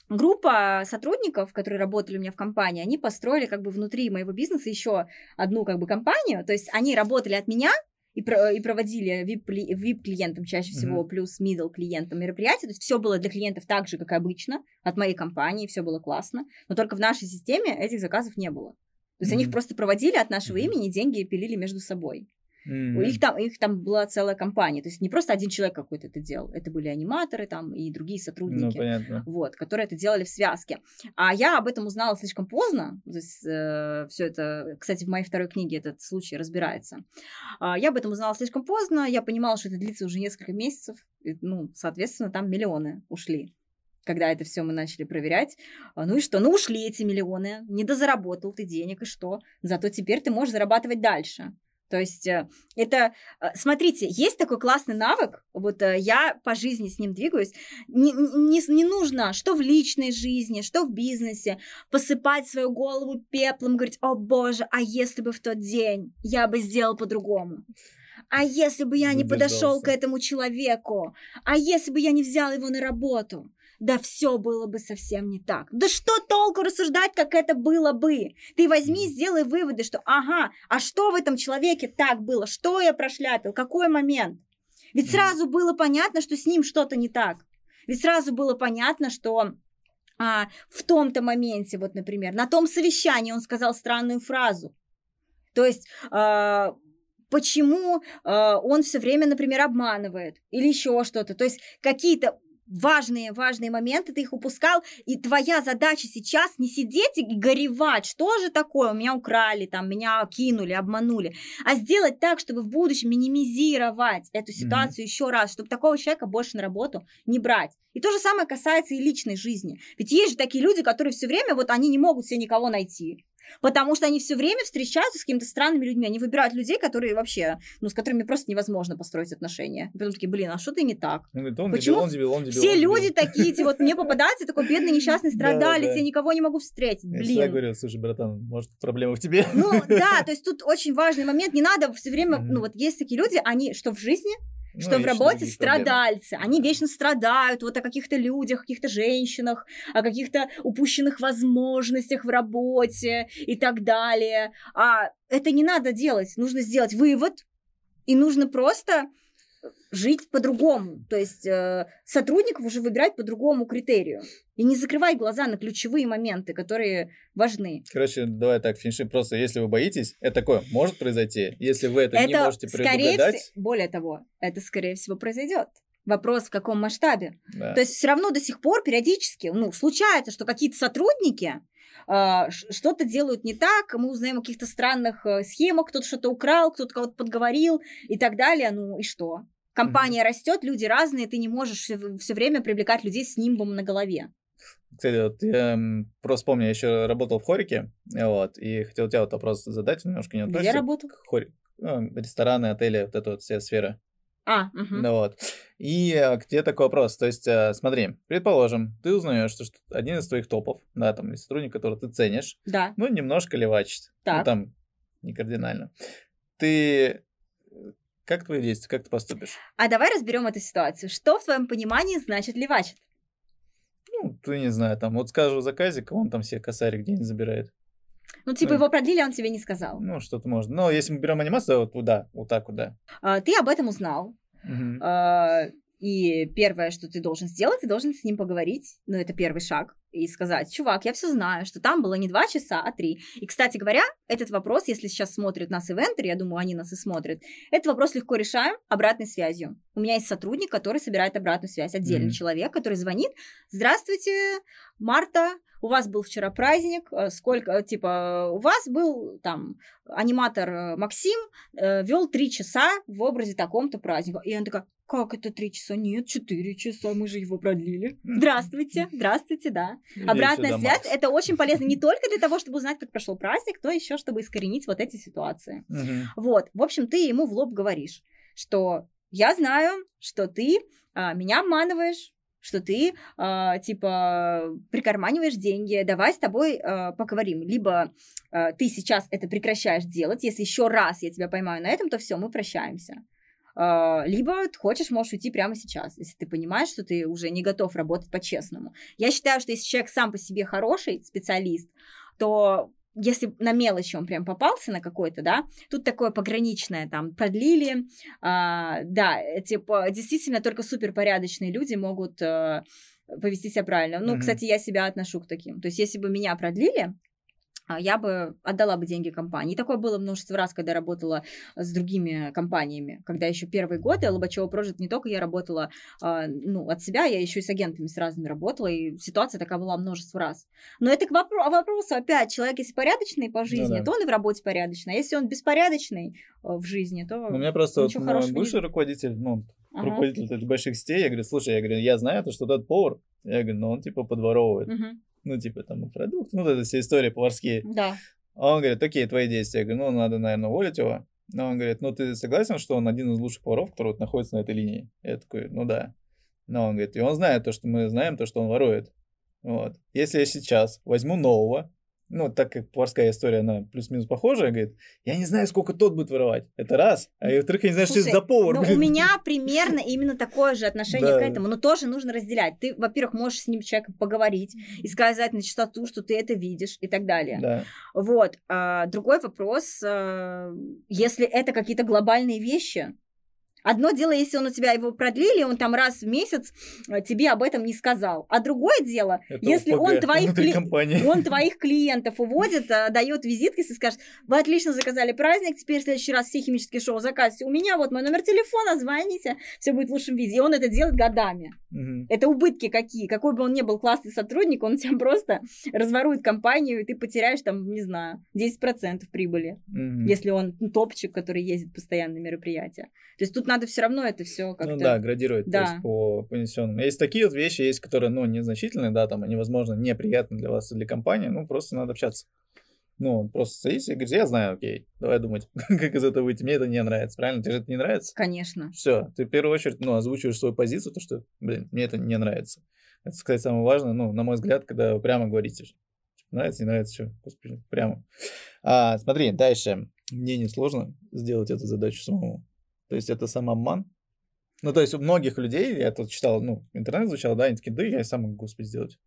группа сотрудников, которые работали у меня в компании, они построили как бы внутри моего бизнеса еще одну как бы компанию, то есть они работали от меня, и, про- и проводили VIP, VIP-клиентам чаще всего, Мгм. плюс middle клиентам мероприятия. То есть все было для клиентов так же, как обычно, от моей компании, все было классно. Но только в нашей системе этих заказов не было. То есть они их просто проводили от нашего имени, деньги пилили между собой. У Их там, их там была целая компания. То есть не просто один человек какой-то это делал. Это были аниматоры там и другие Ну, сотрудники. понятно. вот, которые это делали в связке. А я об этом узнала слишком поздно. То есть, все это, кстати, в моей второй книге этот случай разбирается. А, я об этом узнала слишком поздно. Я понимала, что это длится уже несколько месяцев. И, ну, соответственно, там миллионы ушли. Когда это все мы начали проверять. А, Ну и что? Ну ушли эти миллионы. Не дозаработал ты денег, и что? Зато теперь ты можешь зарабатывать дальше. То есть э, это, э, смотрите, есть такой классный навык, вот э, я по жизни с ним двигаюсь, не, не, не нужно, что в личной жизни, что в бизнесе, посыпать свою голову пеплом, говорить, о боже, а если бы в тот день я бы сделал по-другому? А если бы я не подошел к этому человеку? А если бы я не взял его на работу? Да все было бы совсем не так. Да что толку рассуждать, как это было бы? Ты возьми, сделай выводы, что ага, а что в этом человеке так было? Что я прошляпил? Какой момент? Ведь сразу было понятно, что с ним что-то не так. Ведь сразу было понятно, что а, в том-то моменте, вот, например, на том совещании он сказал странную фразу. То есть, а, почему а, он все время, например, обманывает или еще что-то. То есть, какие-то важные, важные моменты, ты их упускал, и твоя задача сейчас не сидеть и горевать, что же такое, у меня украли, там, меня кинули, обманули, а сделать так, чтобы в будущем минимизировать эту ситуацию еще раз, чтобы такого человека больше на работу не брать. И то же самое касается и личной жизни. Ведь есть же такие люди, которые все время, вот они не могут себе никого найти. Потому что они все время встречаются с какими-то странными людьми. Они выбирают людей, которые вообще, ну, с которыми просто невозможно построить отношения. И потом такие, блин, а что-то не так? Он говорит, он Почему дебил, он дебил, он дебил. Все он дебил. люди такие, типа, вот мне попадается такой бедный несчастный Да, страдалец, да. я никого не могу встретить. Я Блин. говорю, слушай, братан, может, проблема в тебе? Ну да, то есть тут очень важный момент. Не надо все время, ну вот есть такие люди, они что в жизни, Ну, что в работе другие проблемы. страдальцы. Они вечно страдают вот о каких-то людях, каких-то женщинах, о каких-то упущенных возможностях в работе и так далее. А это не надо делать. Нужно сделать вывод, и нужно просто жить по-другому. То есть э, сотрудников уже выбирать по другому критерию. И не закрывай глаза на ключевые моменты, которые важны. Короче, давай так, финиши. Просто если вы боитесь, это такое может произойти. Если вы это, не можете скорее предугадать, всего, более того, это скорее всего произойдет. Вопрос в каком масштабе. да. То есть все равно до сих пор периодически, ну, случается, что какие-то сотрудники что-то делают не так, мы узнаем о каких-то странных э, схемах, кто-то что-то украл, кто-то кого-то подговорил и так далее. Ну и что? Компания растет, люди разные, ты не можешь все время привлекать людей с нимбом на голове. Кстати, вот я просто помню, я еще работал в Хорике, вот, и хотел тебя вот вопрос задать, немножко не Где относится работал? к Хорику. Ну, рестораны, отели, вот эта вот вся сфера. А. Ну вот. И э, к тебе такой вопрос. То есть, э, смотри, предположим, ты узнаешь, что, один из твоих топов, да, там, или сотрудник, которого ты ценишь, да. ну, немножко левачит. Ну, Так. там, не кардинально. Ты... э, Как твои действия, как ты поступишь? А давай разберем эту ситуацию. Что в твоем понимании значит левачит? Ну, ты не знаю, там, вот скажу заказик, он там себе косарик день забирает. Ну, типа, Ну, его продлили, он тебе не сказал. Ну, что-то можно. Но если мы берем анимацию, вот, да, вот так вот, да. А, Ты об этом узнал. Мгм. А, И первое, что ты должен сделать, ты должен с ним поговорить. Ну, это первый шаг. И сказать, чувак, я все знаю, что там было не два часа, а три. И, кстати говоря, этот вопрос, если сейчас смотрят нас ивентеры, я думаю, они нас и смотрят, этот вопрос легко решаем обратной связью. У меня есть сотрудник, который собирает обратную связь. Отдельный Мгм. человек, который звонит. Здравствуйте, Марта, у вас был вчера праздник, э, сколько, э, типа, у вас был там аниматор э, Максим, вел три часа в образе таком-то праздника. И она такая, как это три часа? Нет, четыре часа, мы же его продлили. Здравствуйте, здравствуйте, да. Иди Обратная связь Макс. это очень полезно не только для того, чтобы узнать, как прошел праздник, но еще чтобы искоренить вот эти ситуации. Мгм. Вот, в общем, ты ему в лоб говоришь, что я знаю, что ты а, меня обманываешь, что ты, а, типа, прикарманиваешь деньги, давай с тобой а, поговорим. Либо а, ты сейчас это прекращаешь делать, если еще раз я тебя поймаю на этом, то все, мы прощаемся. А, Либо ты хочешь, можешь уйти прямо сейчас, если ты понимаешь, что ты уже не готов работать по-честному. Я считаю, что если человек сам по себе хороший специалист, то если на мелочи он прям попался на какой-то, да, тут такое пограничное, там, продлили, а, да, э, типа, действительно, только суперпорядочные люди могут э, повести себя правильно. Ну, Мгм. кстати, я себя отношу к таким. То есть, если бы меня продлили, а, я бы отдала бы деньги компании. И такое было множество раз, когда работала с другими компаниями. Когда еще первые годы Лобачева Project не только я работала а, ну, от себя, я еще и с агентами с разными работала, и ситуация такая была множество раз. Но это к вопро- вопросу опять, человек если порядочный по жизни, да. то он и в работе порядочный. А если он беспорядочный э, в жизни, то Ну, У меня просто вот мой бывший будет. руководитель, ну, Ага. руководитель больших сетей, я говорю, слушай, я говорю, я знаю, то, что тот повар, я говорю, ну, он, типа, подворовывает. Мгм. Ну, типа, там, продукт, ну, вот это все истории поварские. Да. А он говорит, окей, твои действия. Я говорю, ну, надо, наверное, уволить его. Но он говорит, ну, ты согласен, что он один из лучших поваров, который вот находится на этой линии? Я такой, ну, да. Но он говорит, и он знает то, что мы знаем, то, что он ворует. Вот. Если я сейчас возьму нового, ну, так как поварская история, она плюс-минус похожая, говорит, я не знаю, сколько тот будет воровать. Это раз. А и во-вторых, я не знаю, что это Слушай, за повар. Ну, у меня примерно именно такое же отношение Да. к этому, но тоже нужно разделять. Ты, во-первых, можешь с ним человеком поговорить и сказать на чистоту, что ты это видишь и так далее. Да. Вот. А, другой вопрос, а, если это какие-то глобальные вещи. Одно дело, если он у тебя его продлили, он там раз в месяц а, тебе об этом не сказал. А другое дело, Это если ОПГ он твоих, кли- компании. он твоих клиентов уводит, а, дает визитки, если скажет, вы отлично заказали праздник, теперь в следующий раз все химические шоу заказывайте. У меня вот мой номер телефона, звоните, все будет в лучшем виде. И он это делает годами. Это убытки какие. Какой бы он ни был классный сотрудник, он тебя просто разворует компанию, и ты потеряешь там, не знаю, 10% прибыли, если он топчик, который ездит постоянно на мероприятия. То есть тут надо все равно это все как-то... Ну да, градировать то Да. есть по понесенным. Есть такие вот вещи, есть, которые, ну, незначительные, да, там, они, возможно, неприятны для вас и для компании, ну, просто надо общаться. Ну, просто садись и говоришь, я знаю, окей, давай думать, как из этого выйти. Мне это не нравится, правильно? Тебе же это не нравится? Конечно. Все, ты в первую очередь, ну, озвучиваешь свою позицию, то, что, блин, мне это не нравится. Это, кстати, самое важное, ну, на мой взгляд, когда вы прямо говорите, нравится, не нравится, все, господи, прямо. А, смотри, дальше. Мне не сложно сделать эту задачу самому. То есть это самообман. Ну, то есть у многих людей, я тут читал, ну, интернет изучал, да, они такие, да, я сам могу, господи, сделать.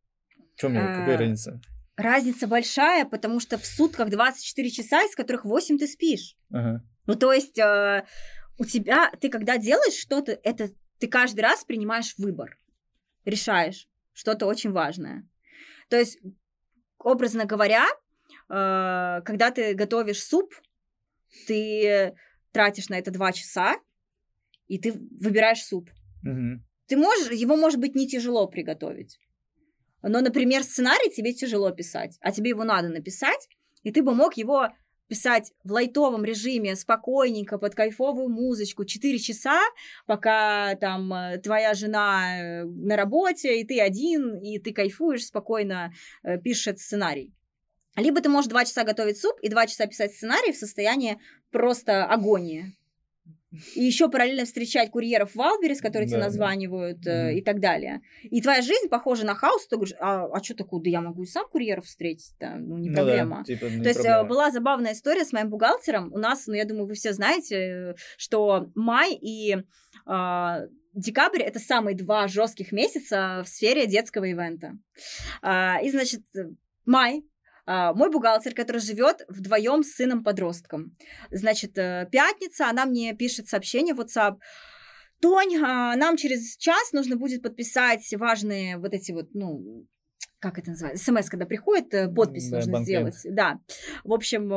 Что мне, какая А, разница? Разница большая, потому что в сутках 24 часа, из которых 8 ты спишь. Ага. Ну, то есть э, у тебя, ты когда делаешь что-то, это ты каждый раз принимаешь выбор, решаешь что-то очень важное. То есть, образно говоря, э, когда ты готовишь суп, ты тратишь на это 2 часа, и ты выбираешь суп. Мгм. Ты можешь, его может быть не тяжело приготовить. Но, например, сценарий тебе тяжело писать, а тебе его надо написать, и ты бы мог его писать в лайтовом режиме, спокойненько, под кайфовую музычку, 4 часа, пока там э, твоя жена э, на работе, и ты один, и ты кайфуешь, спокойно э, пишешь этот сценарий. Либо ты можешь 2 часа готовить суп и 2 часа писать сценарий в состоянии просто агонии. И еще параллельно встречать курьеров в Wildberries, которые тебе Да, да. названивают э, Мгм. и так далее. И твоя жизнь похожа на хаос, ты говоришь, а, а что такое, да я могу и сам курьеров встретить, да, ну не Ну да, проблема. типа, не То есть э, проблема. была забавная история с моим бухгалтером. У нас, ну я думаю, вы все знаете, э, что май и а, декабрь это самые два жестких месяца в сфере детского event а. А, и значит, э, май мой бухгалтер, который живет вдвоем с сыном-подростком. Значит, э, пятница, она мне пишет сообщение в WhatsApp. Тонь, а, нам через час нужно будет подписать важные вот эти вот, ну, как это называется, смс, когда приходит, э, подпись Да, нужно банкент. сделать. Да. В общем,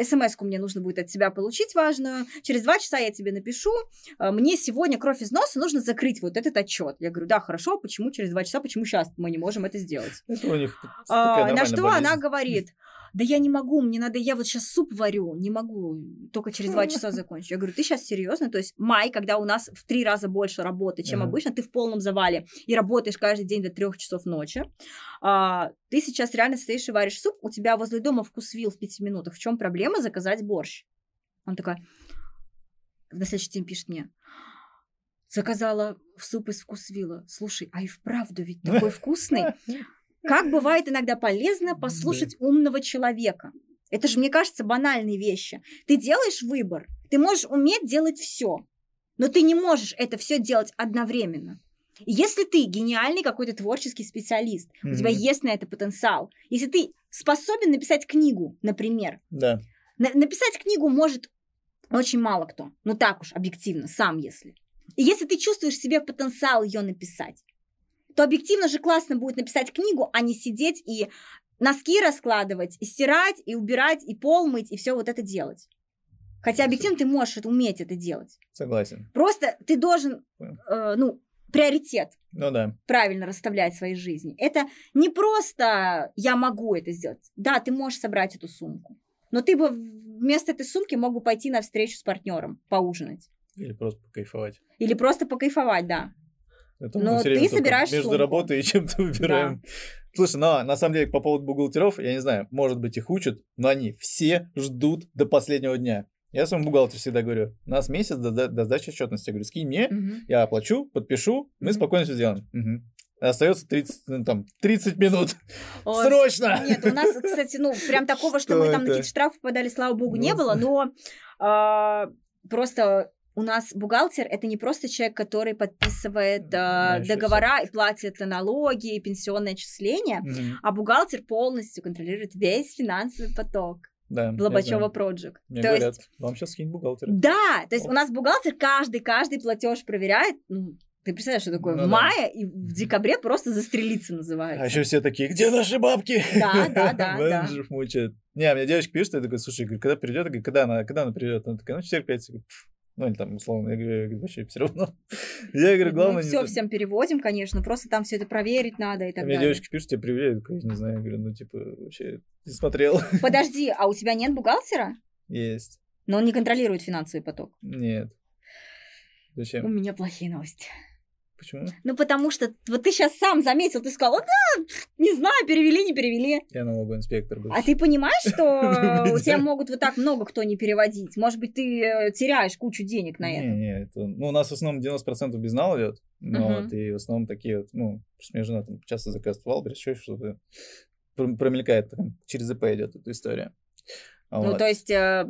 смс-ку мне нужно будет от тебя получить важную. Через два часа я тебе напишу. э, Мне сегодня кровь из носа нужно закрыть вот этот отчет. Я говорю, да, хорошо, почему через два часа, почему сейчас мы не можем это сделать? Это у них А, на что болезнь. она говорит, да я не могу, мне надо, я вот сейчас суп варю, не могу, только через два часа закончу. Я говорю, ты сейчас серьезно? То есть май, когда у нас в три раза больше работы, чем обычно, ты в полном завале и работаешь каждый день до трех часов ночи, а, ты сейчас реально стоишь и варишь суп, у тебя возле дома вкусвил в пяти минутах. В чем проблема заказать борщ? Он такая, на следующий день пишет мне, заказала в суп из вкусвила. Слушай, а и вправду ведь такой вкусный. Как бывает иногда полезно послушать умного человека. Это же, мне кажется, банальные вещи. Ты делаешь выбор, ты можешь уметь делать все, но ты не можешь это все делать одновременно. Если ты гениальный какой-то творческий специалист, у тебя есть на это потенциал, если ты способен написать книгу, например, Да. на- написать книгу может очень мало кто. Ну так уж, объективно, сам если. И если ты чувствуешь в себе потенциал ее написать, то объективно же классно будет написать книгу, а не сидеть и носки раскладывать, и стирать, и убирать, и пол мыть, и все вот это делать. Хотя объективно ты можешь это, уметь это делать. Согласен. Просто ты должен, э, ну, приоритет Ну да. правильно расставлять в своей жизни. Это не просто я могу это сделать. Да, ты можешь собрать эту сумку. Но ты бы вместо этой сумки мог бы пойти на встречу с партнером, поужинать. Или просто покайфовать. Или просто покайфовать, да. Это Но ты собираешь между сумку. работой и чем-то выбираем. Слушай, ну, на самом деле, по поводу бухгалтеров, я не знаю, может быть, их учат, но они все ждут до последнего дня. Я своему бухгалтеру всегда говорю, у нас месяц до, до- до сдачи отчетности. Я говорю, скинь мне, Мгм. я оплачу, подпишу, мы Мгм. спокойно все сделаем. Мгм. Остается 30, ну, там, 30 минут. Ой, Срочно! Нет, у нас, кстати, ну, прям такого, что, Что мы там на какие-то штрафы подали, слава богу, не Ну, было, но а, просто у нас бухгалтер это не просто человек, который подписывает а, Да, ещё договора и платит налоги и пенсионные отчисления, Мгм. а бухгалтер полностью контролирует весь финансовый поток Да, Лобачева. Project. Мне То говорят, есть, вам сейчас скинь бухгалтера. да, то есть у нас бухгалтер каждый, каждый платеж проверяет. Ну, ты представляешь, что такое Ну в да. мае и в декабре просто застрелиться называется. А еще все такие, где наши бабки? Да, да, да, да. Менеджеров мучают. Не, мне девочка пишет, я такой, слушай, когда придет? Когда она, когда она придет? Она такая, ну, 4-5. Я говорю, «Пф». Ну, или там, условно, я говорю, я говорю, вообще все равно. Я говорю, главное, Мы не все за- всем переводим, конечно, просто там все это проверить надо и А так Мне далее. девочки пишут, тебе привет, я не знаю, я говорю, ну, типа, вообще, не смотрел. Подожди, а у тебя нет бухгалтера? Есть. Но он не контролирует финансовый поток. Нет. У Зачем? меня плохие новости. Почему? Ну, потому что вот ты сейчас сам заметил, ты сказал, «О, да, не знаю, перевели, не перевели. Я налоговый инспектор был. А ты понимаешь, что у тебя могут вот так много кто не переводить? Может быть, ты э, теряешь кучу денег на Не, это. не, это... Ну, у нас в основном 90% безнал идет. Мгм. вот, и в основном такие вот, ну, мне жена там часто заказывает Wildberries, еще что-то пр- промелькает, через ИП идет эта история. Ну, Вот. то есть э,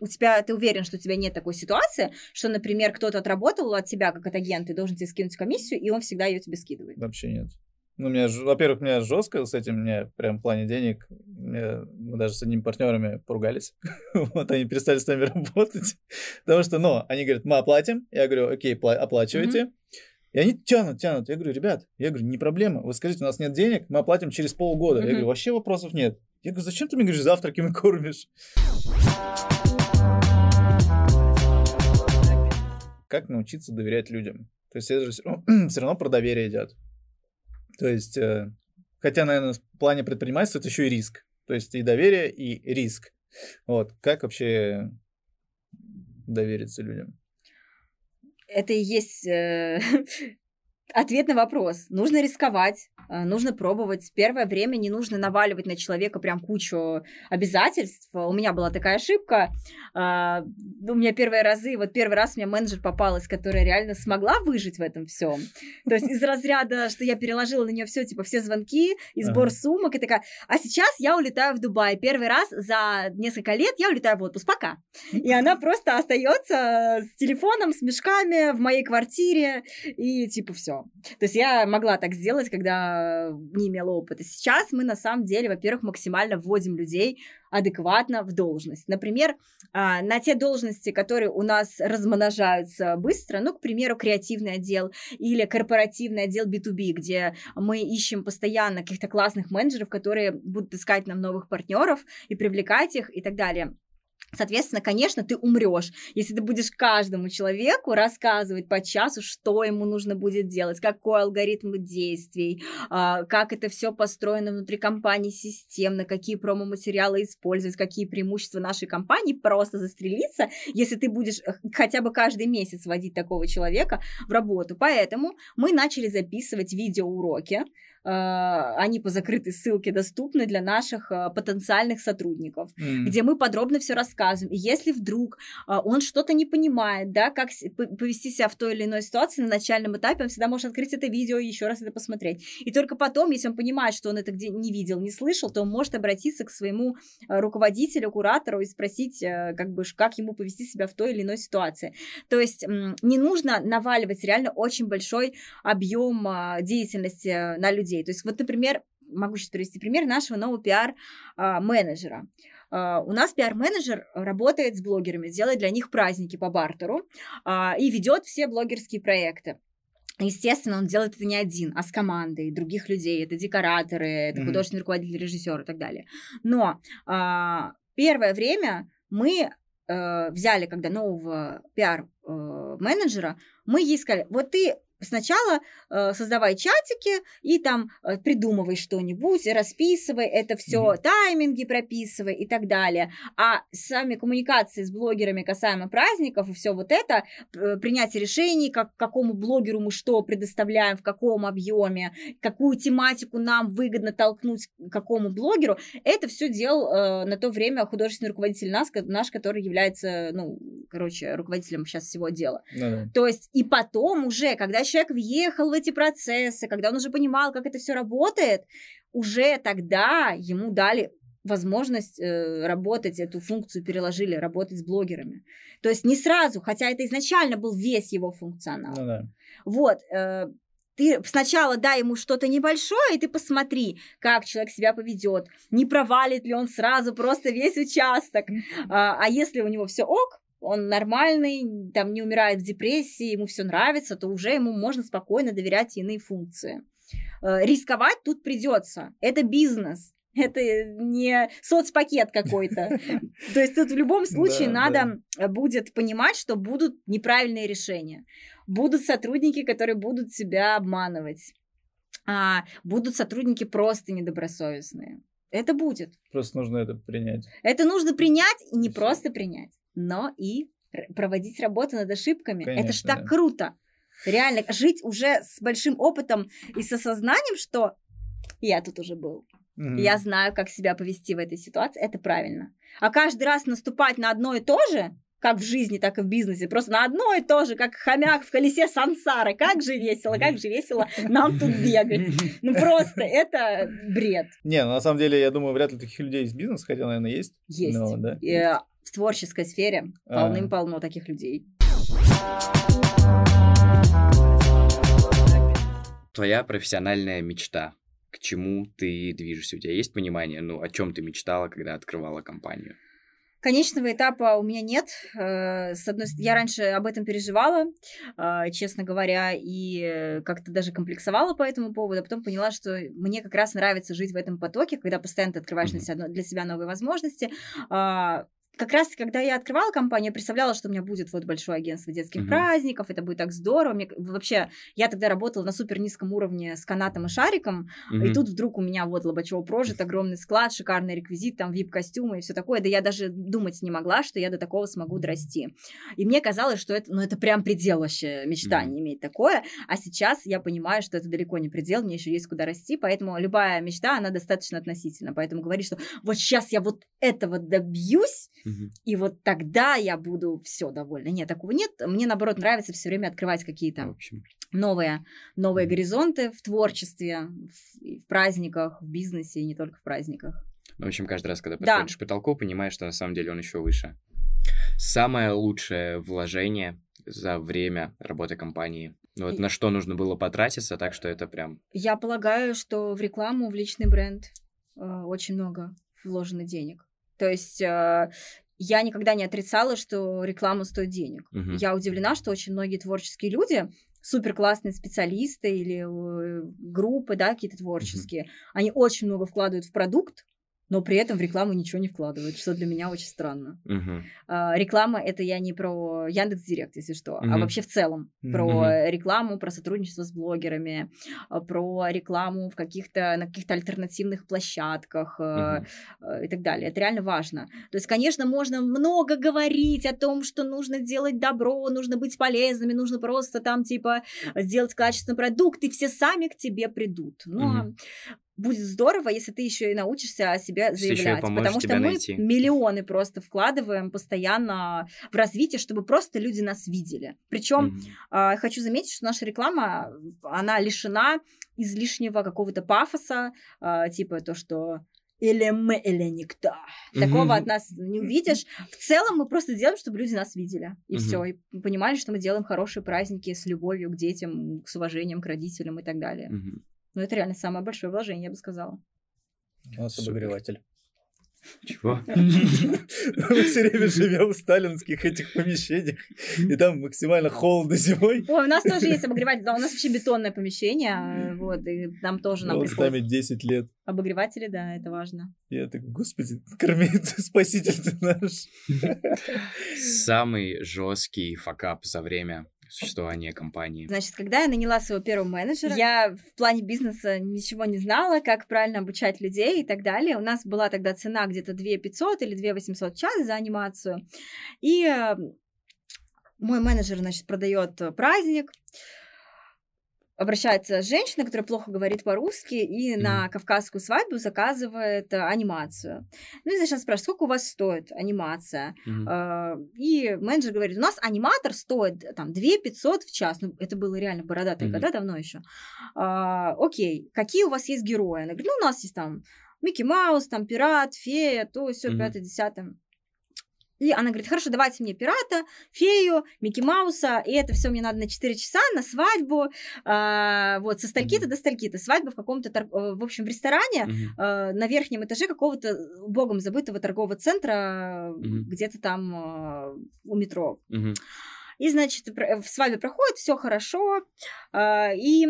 у тебя, ты уверен, что у тебя нет такой ситуации, что, например, кто-то отработал от тебя как от агента и должен тебе скинуть комиссию, и он всегда ее тебе скидывает. Вообще нет. Ну, у меня, во-первых, у меня жестко с этим, меня прям в плане денег, мне- мы даже с одними партнерами поругались. вот они перестали с нами работать. Потому что, ну, они говорят, мы оплатим. Я говорю, окей, пла- оплачивайте. И они тянут, тянут. Я говорю, ребят, я говорю, не проблема. Вы скажите, у нас нет денег, мы оплатим через полгода. Я говорю, вообще вопросов нет. Я говорю, зачем ты мне говоришь, завтраками кормишь? Как научиться доверять людям? То есть это же все равно, всё равно про доверие идет. То есть, э, хотя, наверное, в плане предпринимательства это еще и риск. То есть и доверие, и риск. Вот, как вообще довериться людям? Это и есть э, ответ на вопрос. Нужно рисковать, э, нужно пробовать. Первое время не нужно наваливать на человека прям кучу обязательств. У меня была такая ошибка. А, У меня первые разы, вот первый раз у меня менеджер попалась, которая реально смогла выжить в этом всем. То есть из разряда, что я переложила на нее все, типа все звонки и сбор Ага. сумок, и такая, а сейчас я улетаю в Дубай. Первый раз за несколько лет я улетаю в отпуск. Пока. И она просто остается с телефоном, с мешками в моей квартире, и типа все. То есть я могла так сделать, когда не имела опыта. Сейчас мы на самом деле, во-первых, максимально вводим людей адекватно в должность. Например, а, на те должности, которые у нас размножаются быстро, ну, к примеру, креативный отдел или корпоративный отдел B2B, где мы ищем постоянно каких-то классных менеджеров, которые будут искать нам новых партнеров и привлекать их и так далее. Соответственно, конечно, ты умрешь, если ты будешь каждому человеку рассказывать по часу, что ему нужно будет делать, какой алгоритм действий, а, как это все построено внутри компании системно, какие промо-материалы использовать, какие преимущества нашей компании, просто застрелиться, если ты будешь э, хотя бы каждый месяц водить такого человека в работу. Поэтому мы начали записывать видеоуроки, они по закрытой ссылке доступны для наших а, потенциальных сотрудников М. где мы подробно все рассказываем. И если вдруг а, он что-то не понимает, да, как повести себя в той или иной ситуации на начальном этапе, он всегда может открыть это видео и еще раз это посмотреть. И только потом, если он понимает, что он это где не видел, не слышал, то он может обратиться к своему а, руководителю, куратору и спросить, а, как бы, как ему повести себя в той или иной ситуации. То есть не нужно наваливать реально очень большой объем а, деятельности а, на людей. То есть вот, например, могу сейчас привести пример нашего нового пиар-менеджера. А, У нас пиар-менеджер работает с блогерами, делает для них праздники по бартеру а, и ведет все блогерские проекты. Естественно, он делает это не один, а с командой других людей. Это декораторы, это Мгм. художественный руководитель, режиссер и так далее. Но а, первое время мы э, взяли, когда нового пиар-менеджера, мы ей сказали, вот ты сначала э, создавай чатики и там э, придумывай что-нибудь, расписывай это все, Мгм. тайминги прописывай и так далее. А сами коммуникации с блогерами касаемо праздников и все вот это, э, принятие решений, как какому блогеру мы что предоставляем, в каком объеме, какую тематику нам выгодно толкнуть к какому блогеру, это все делал э, на то время художественный руководитель нас, наш, который является, ну, короче, руководителем сейчас всего. Ну да. То есть и потом уже, когда человек въехал в эти процессы, когда он уже понимал, как это все работает, уже тогда ему дали возможность э, работать, эту функцию переложили, работать с блогерами. То есть не сразу, хотя это изначально был весь его функционал. Ну да. Вот, э, ты сначала дай ему что-то небольшое, и ты посмотри, как человек себя поведет, не провалит ли он сразу просто весь участок. А, а если у него все ок, он нормальный, там не умирает в депрессии, ему все нравится, то уже ему можно спокойно доверять иные функции. Э, Рисковать тут придется. Это бизнес. Это не соцпакет какой-то. То есть тут в любом случае надо э, будет понимать, что будут неправильные решения. Будут сотрудники, которые будут себя обманывать. А, будут сотрудники просто недобросовестные. Это будет. Просто нужно это принять. Это нужно принять и не просто принять, но и проводить работу над ошибками. это ж Конечно, так да. круто. Реально, жить уже с большим опытом и с осознанием, что я тут уже был. Мгм. Я знаю, как себя повести в этой ситуации, это правильно. А каждый раз наступать на одно и то же, как в жизни, так и в бизнесе, просто на одно и то же, как хомяк в колесе сансары. Как же весело, как же весело нам тут бегать. Ну просто это бред. Не, ну, на самом деле, я думаю, вряд ли таких людей из бизнеса, хотя, наверное, есть. Есть. Ну, да. Э, в творческой сфере А. полным-полно таких людей. Твоя профессиональная мечта. К чему ты движешься? У тебя есть понимание, ну, о чем ты мечтала, когда открывала компанию? Конечного этапа у меня нет. Э, С одной я раньше об этом переживала, э, честно говоря, и как-то даже комплексовала по этому поводу, а потом поняла, что мне как раз нравится жить в этом потоке, когда постоянно ты открываешь для себя, для себя новые возможности. Как раз, когда я открывала компанию, я представляла, что у меня будет вот большое агентство детских Мгм. праздников, это будет так здорово. Мне, вообще, я тогда работала на супер низком уровне с канатом и шариком, и Мгм. тут вдруг у меня вот Лобачева прожит, огромный склад, шикарный реквизит, там вип-костюмы и все такое. Да я даже думать не могла, что я до такого смогу дорасти. И мне казалось, что это, ну, это прям предел вообще мечтания иметь такое. А сейчас я понимаю, что это далеко не предел, мне еще есть куда расти, поэтому любая мечта, она достаточно относительна. Поэтому говорить, что вот сейчас я вот этого добьюсь, И вот тогда я буду все довольна. Нет, такого нет. Мне, наоборот, нравится все время открывать какие-то новые, новые горизонты в творчестве, в, в праздниках, в бизнесе, и не только в праздниках. В общем, каждый раз, когда Да. подходишь к потолку, понимаешь, что на самом деле он еще выше. Самое лучшее вложение за время работы компании. Вот И- на что нужно было потратиться, так что это прям... Я полагаю, что в рекламу, в личный бренд э, очень много вложено денег. То есть э, я никогда не отрицала, что реклама стоит денег. Мгм. Я удивлена, что очень многие творческие люди, супер классные специалисты или э, группы, да, какие-то творческие, они очень много вкладывают в продукт, но при этом в рекламу ничего не вкладывают, что для меня очень странно. Мгм. А, реклама это я не про Яндекс Директ, если что, а Мгм. вообще в целом про э, рекламу, про сотрудничество с блогерами, а, про рекламу в каких-то на каких-то альтернативных площадках э, и так далее. Это реально важно. То есть, конечно, можно много говорить о том, что нужно делать добро, нужно быть полезными, нужно просто там типа сделать качественный продукт, и все сами к тебе придут. Но Мгм. Будет здорово, если ты еще и научишься о себе заявлять, потому что мы найти. миллионы просто вкладываем постоянно в развитие, чтобы просто люди нас видели. Причем Мгм. а, хочу заметить, что наша реклама, она лишена излишнего какого-то пафоса, а, типа то, что или мы, или никто. Такого Мгм. от нас не увидишь. В целом мы просто делаем, чтобы люди нас видели. И Мгм. все. И понимали, что мы делаем хорошие праздники с любовью к детям, с уважением к родителям и так далее. Мгм. Но это реально самое большое вложение, я бы сказала. У нас Супер. обогреватель. Чего? Мы все время живем в сталинских этих помещениях, и там максимально холодно зимой. Ой, у нас тоже есть обогреватель, да, у нас вообще бетонное помещение, вот, и там тоже нам приходится. нами 10 лет. Обогреватели, да, это важно. Я так, господи, корми, спаситель ты наш. Самый жесткий факап за время существования компании. Значит, когда я наняла своего первого менеджера, я в плане бизнеса ничего не знала, как правильно обучать людей и так далее. У нас была тогда цена где-то 2 500 или 2 800 в час за анимацию. И э, мой менеджер, значит, продает праздник, обращается женщина, которая плохо говорит по-русски, и на кавказскую свадьбу заказывает э, анимацию. Ну и, значит, она спрашивает, сколько у вас стоит анимация? А, И менеджер говорит, у нас аниматор стоит э, там 2 500 в час. Ну, это было реально бородатые Мгм. года, давно еще. Окей, какие у вас есть герои? Она говорит, ну, у нас есть там Микки Маус, там пират, фея, то, все, пятое, десятое. И она говорит, хорошо, давайте мне пирата, фею, Микки Мауса, и это все мне надо на 4 часа на свадьбу, а, вот, со стальки-то Мгм. до стальки-то, свадьба в каком-то, тор- э, в общем, в ресторане, Мгм. э, на верхнем этаже какого-то э, богом забытого торгового центра, э, Мгм. где-то там э, у метро. Мгм. И, значит, в свадьбе проходит, все хорошо, э, и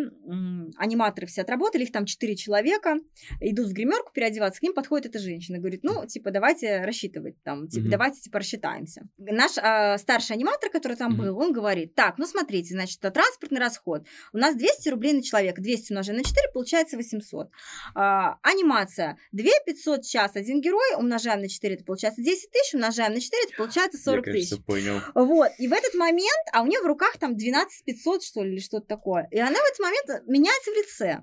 аниматоры все отработали, их там четыре человека, идут в гримерку переодеваться, к ним подходит эта женщина, говорит, ну, типа, давайте рассчитывать, там, типа, Мгм. давайте, типа, рассчитаемся. Наш а, старший аниматор, который там Мгм. был, он говорит, так, ну, смотрите, значит, это транспортный расход, у нас 200 рублей на человека, 200 умножаем на 4, получается 800. А, анимация, 2 500 в час, один герой, умножаем на 4, это получается 10 тысяч, умножаем на 4, это получается 40 Я, тысяч. кажется, понял. Вот, и в этот момент, а у нее в руках там 12 500, что ли, или что-то такое. И она в этот момент меняется в лице.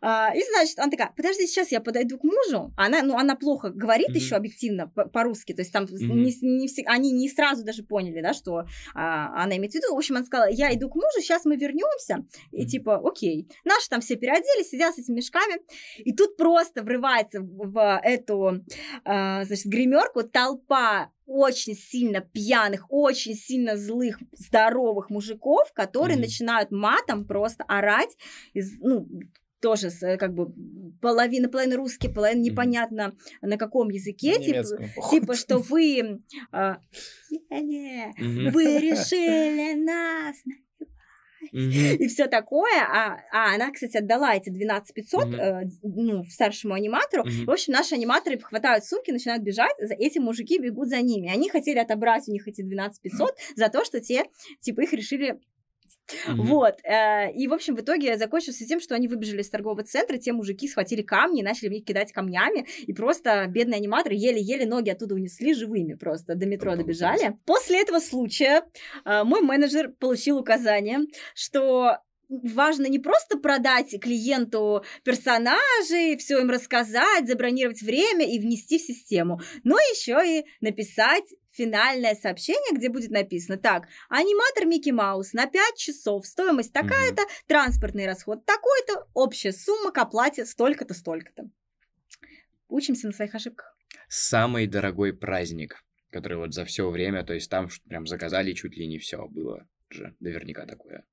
А, и, значит, она такая, подожди, сейчас я подойду к мужу. Она, ну, она плохо говорит Мгм. еще объективно по- по-русски, то есть там Мгм. не, не все, они не сразу даже поняли, да, что а, она имеет в виду. В общем, она сказала, я иду к мужу, сейчас мы вернемся. И Мгм. типа, окей. Наши там все переоделись, сидят с этими мешками. И тут просто врывается в, в эту, а, значит, гримерку толпа очень сильно пьяных, очень сильно злых, здоровых мужиков, которые Мгм. начинают матом просто орать, из, ну, тоже э, как бы половина, половина русский, половина непонятно на каком языке, типа, Немецком, типа, что вы, а, «Не-не, Мгм. вы решили нас И все такое. А, а она, кстати, отдала эти 12 500 Мгм. э, ну, старшему аниматору. В общем, наши аниматоры хватают сумки, начинают бежать, эти мужики бегут за ними. Они хотели отобрать у них эти 12 500 за то, что те, типа, их решили Мгм. вот. э, И, в общем, в итоге закончилось тем, что они выбежали из торгового центра, те мужики схватили камни, начали в них кидать камнями, и просто бедные аниматоры еле-еле ноги оттуда унесли живыми просто, до метро Обалдеть. добежали. После этого случая э, мой менеджер получил указание, что важно не просто продать клиенту персонажей, все им рассказать, забронировать время и внести в систему, но еще и написать финальное сообщение, где будет написано так, аниматор Микки Маус на 5 часов, стоимость такая-то, транспортный расход такой-то, общая сумма к оплате столько-то, столько-то. Учимся на своих ошибках. Самый дорогой праздник, который вот за все время, то есть там прям заказали чуть ли не все было же, наверняка такое.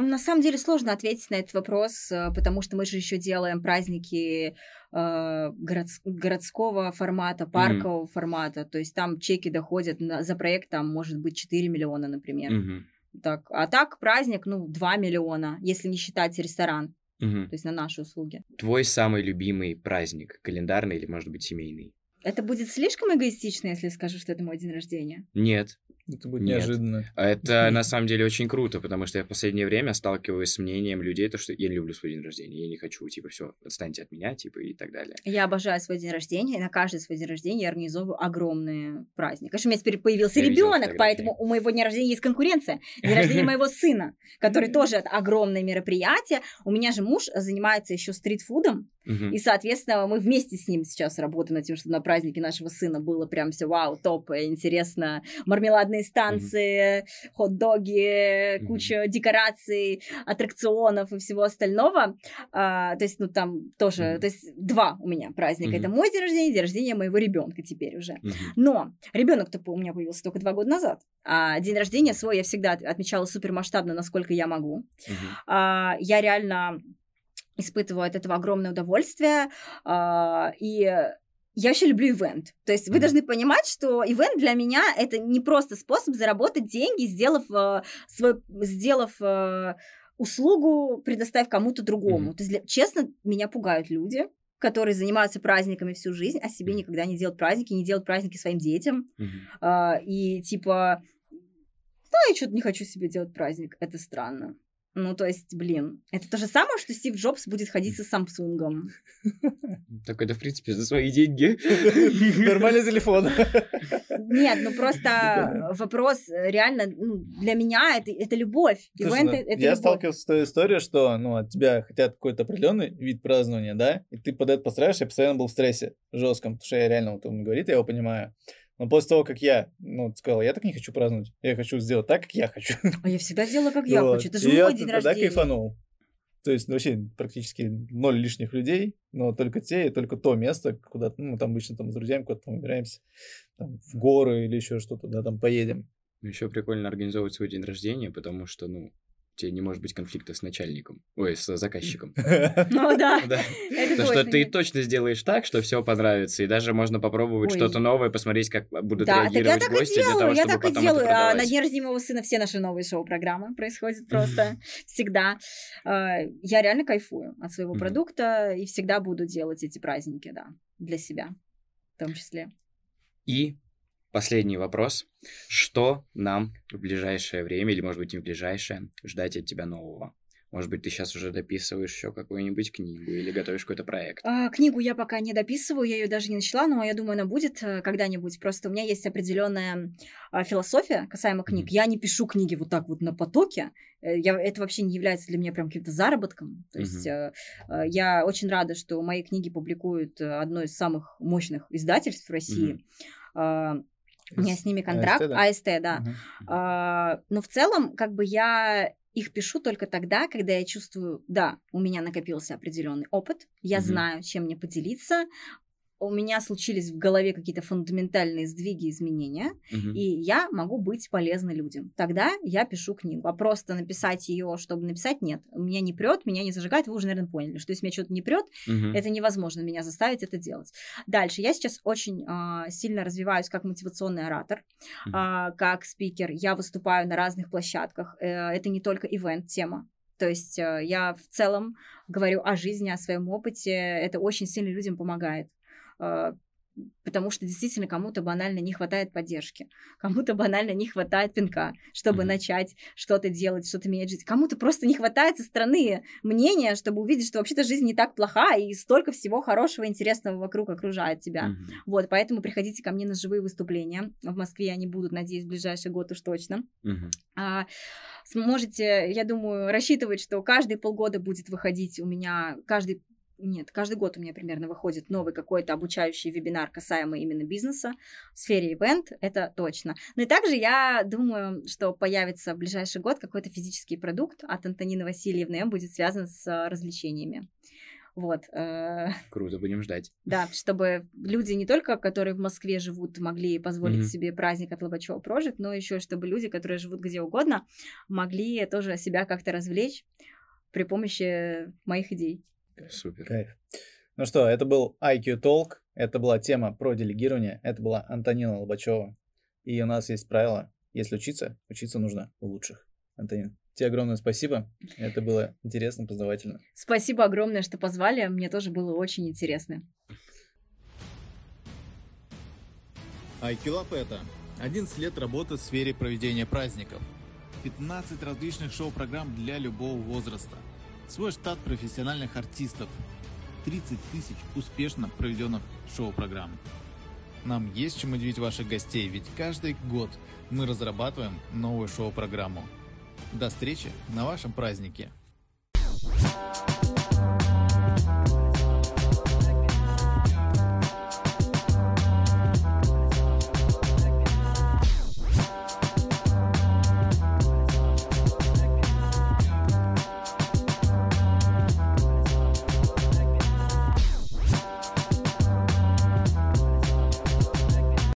На самом деле сложно ответить на этот вопрос, э, потому что мы же еще делаем праздники э, городс- городского формата, паркового формата. То есть там чеки доходят на- за проект, там может быть 4 миллиона, например. Мгм. Так, а так праздник, ну, 2 миллиона, если не считать ресторан, Мгм. то есть на наши услуги. Твой самый любимый праздник, календарный или, может быть, семейный? Это будет слишком эгоистично, если скажу, что это мой день рождения. Нет. Это будет Нет. неожиданно. А Это на самом деле очень круто, потому что я в последнее время сталкиваюсь с мнением людей, то, что я не люблю свой день рождения, я не хочу, типа, все, отстаньте от меня, типа, и так далее. Я обожаю свой день рождения, и на каждый свой день рождения я организовываю огромные праздники. Конечно, у меня теперь появился Я ребенок, поэтому у моего дня рождения есть конкуренция. День рождения моего сына, который тоже это огромное мероприятие. У меня же муж занимается еще стритфудом, Мгм. и, соответственно, мы вместе с ним сейчас работаем над тем, чтобы на празднике нашего сына было прям все вау, топ, э, интересно. Мармеладные станции, хот-доги, Мгм. куча декораций, аттракционов и всего остального. А, то есть, ну, там тоже, Мгм. то есть, два у меня праздника. Это Мгм. мой день рождения, день рождения моего ребенка теперь уже. Мгм. Но ребенок-то у меня появился только два года назад. А день рождения свой я всегда от- отмечала супер масштабно, насколько я могу. Мгм. А, я реально испытываю от этого огромное удовольствие. а, и я вообще люблю ивент. То есть вы Мгм. должны понимать, что ивент для меня это не просто способ заработать деньги, сделав, э, свой, сделав э, услугу, предоставив кому-то другому. Мгм. То есть, для- честно, меня пугают люди, которые занимаются праздниками всю жизнь, а себе никогда не делают праздники, не делают праздники своим детям. Мгм. А, и типа, да, я что-то не хочу себе делать праздник. Это странно. Ну, то есть, блин, это то же самое, что Стив Джобс будет ходить со Самсунгом. Так это, в принципе, за свои деньги. Нормальный телефон. Нет, ну просто вопрос э, реально ну, для меня это, это любовь. Слушай, Ивент ну, это я любовь. сталкивался с той историей, что ну, от тебя хотят какой-то определенный вид празднования, да, и ты под это подстраиваешь, я постоянно был в стрессе жестком, потому что я реально, вот он говорит, я его понимаю. Но после того, как я, ну, сказал, я так не хочу праздновать, я хочу сделать так, как я хочу. А я всегда делала, как я Вот. хочу. Это же И я мой день тогда рождения. кайфанул. То есть ну, вообще практически ноль лишних людей, но только те и только то место, куда ну, мы там обычно там с друзьями куда-то там выбираемся, там, в горы или еще что-то, да, там поедем. Еще прикольно организовывать свой день рождения, потому что, ну, тебе не может быть конфликта с начальником. Ой, с заказчиком. Ну да, То, что ты точно сделаешь так, что все понравится, и даже можно попробовать что-то новое, посмотреть, как будут Да, так я реагировать так и гости, для делаю, того, я чтобы так и потом это делаю. А на день рождения моего сына все наши новые шоу-программы происходят просто всегда. А, Я реально кайфую от своего продукта и всегда буду делать эти праздники, да, для себя в том числе. И последний вопрос. Что нам в ближайшее время, или, может быть, не в ближайшее, ждать от тебя нового? Может быть, ты сейчас уже дописываешь еще какую-нибудь книгу или готовишь какой-то проект? А, Книгу я пока не дописываю, я ее даже не начала, но я думаю, она будет э, когда-нибудь. Просто у меня есть определенная а, философия касаемо книг. Мгм. Я не пишу книги вот так вот на потоке. Э, Я, это вообще не является для меня прям каким-то заработком. То есть э, э, я очень рада, что мои книги публикуют одно из самых мощных издательств в России. А, У меня с ними контракт. АСТ, да? АСТ, да. Мгм. А, но в целом, как бы я их пишу только тогда, когда я чувствую, да, у меня накопился определенный опыт, я Мгм. знаю, чем мне поделиться, у меня случились в голове какие-то фундаментальные сдвиги, изменения, Мгм. и я могу быть полезной людям. Тогда я пишу книгу. А просто написать ее, чтобы написать, нет. Меня не прет, меня не зажигает. Вы уже, наверное, поняли, что если меня что-то не прет, Мгм. это невозможно меня заставить это делать. Дальше. Я сейчас очень а, сильно развиваюсь как мотивационный оратор, Мгм. а, как спикер. Я выступаю на разных площадках. Э, это не только ивент-тема. То есть э, я в целом говорю о жизни, о своем опыте. Это очень сильно людям помогает. Э, Потому что действительно кому-то банально не хватает поддержки, кому-то банально не хватает пинка, чтобы Мгм. начать что-то делать, что-то менять жизнь. Кому-то просто не хватает со стороны мнения, чтобы увидеть, что вообще-то жизнь не так плоха, и столько всего хорошего, интересного вокруг окружает тебя. Мгм. Вот, поэтому приходите ко мне на живые выступления. В Москве они будут, надеюсь, в ближайший год уж точно. Мгм. А, сможете, я думаю, рассчитывать, что каждые полгода будет выходить у меня, каждый нет, каждый год у меня примерно выходит новый какой-то обучающий вебинар, касаемый именно бизнеса в сфере ивент, это точно. Ну и также я думаю, что появится в ближайший год какой-то физический продукт от Антонины Васильевны, он будет связан с а, развлечениями. Вот. э, Круто, будем ждать. да, чтобы люди не только, которые в Москве живут, могли позволить Мгм. себе праздник от Лобачева прожить, но еще чтобы люди, которые живут где угодно, могли тоже себя как-то развлечь при помощи моих идей. Супер. Кайф. Ну что, это был IQ Talk, это была тема про делегирование, это была Антонина Лобачева. И у нас есть правило, если учиться, учиться нужно у лучших. Антонин, тебе огромное спасибо, это было интересно, познавательно. Спасибо огромное, что позвали, мне тоже было очень интересно. Айкилап это 11 лет работы в сфере проведения праздников. 15 различных шоу-программ для любого возраста. Свой штат профессиональных артистов. 30 тысяч успешно проведенных шоу-программ. Нам есть чем удивить ваших гостей, ведь каждый год мы разрабатываем новую шоу-программу. До встречи на вашем празднике.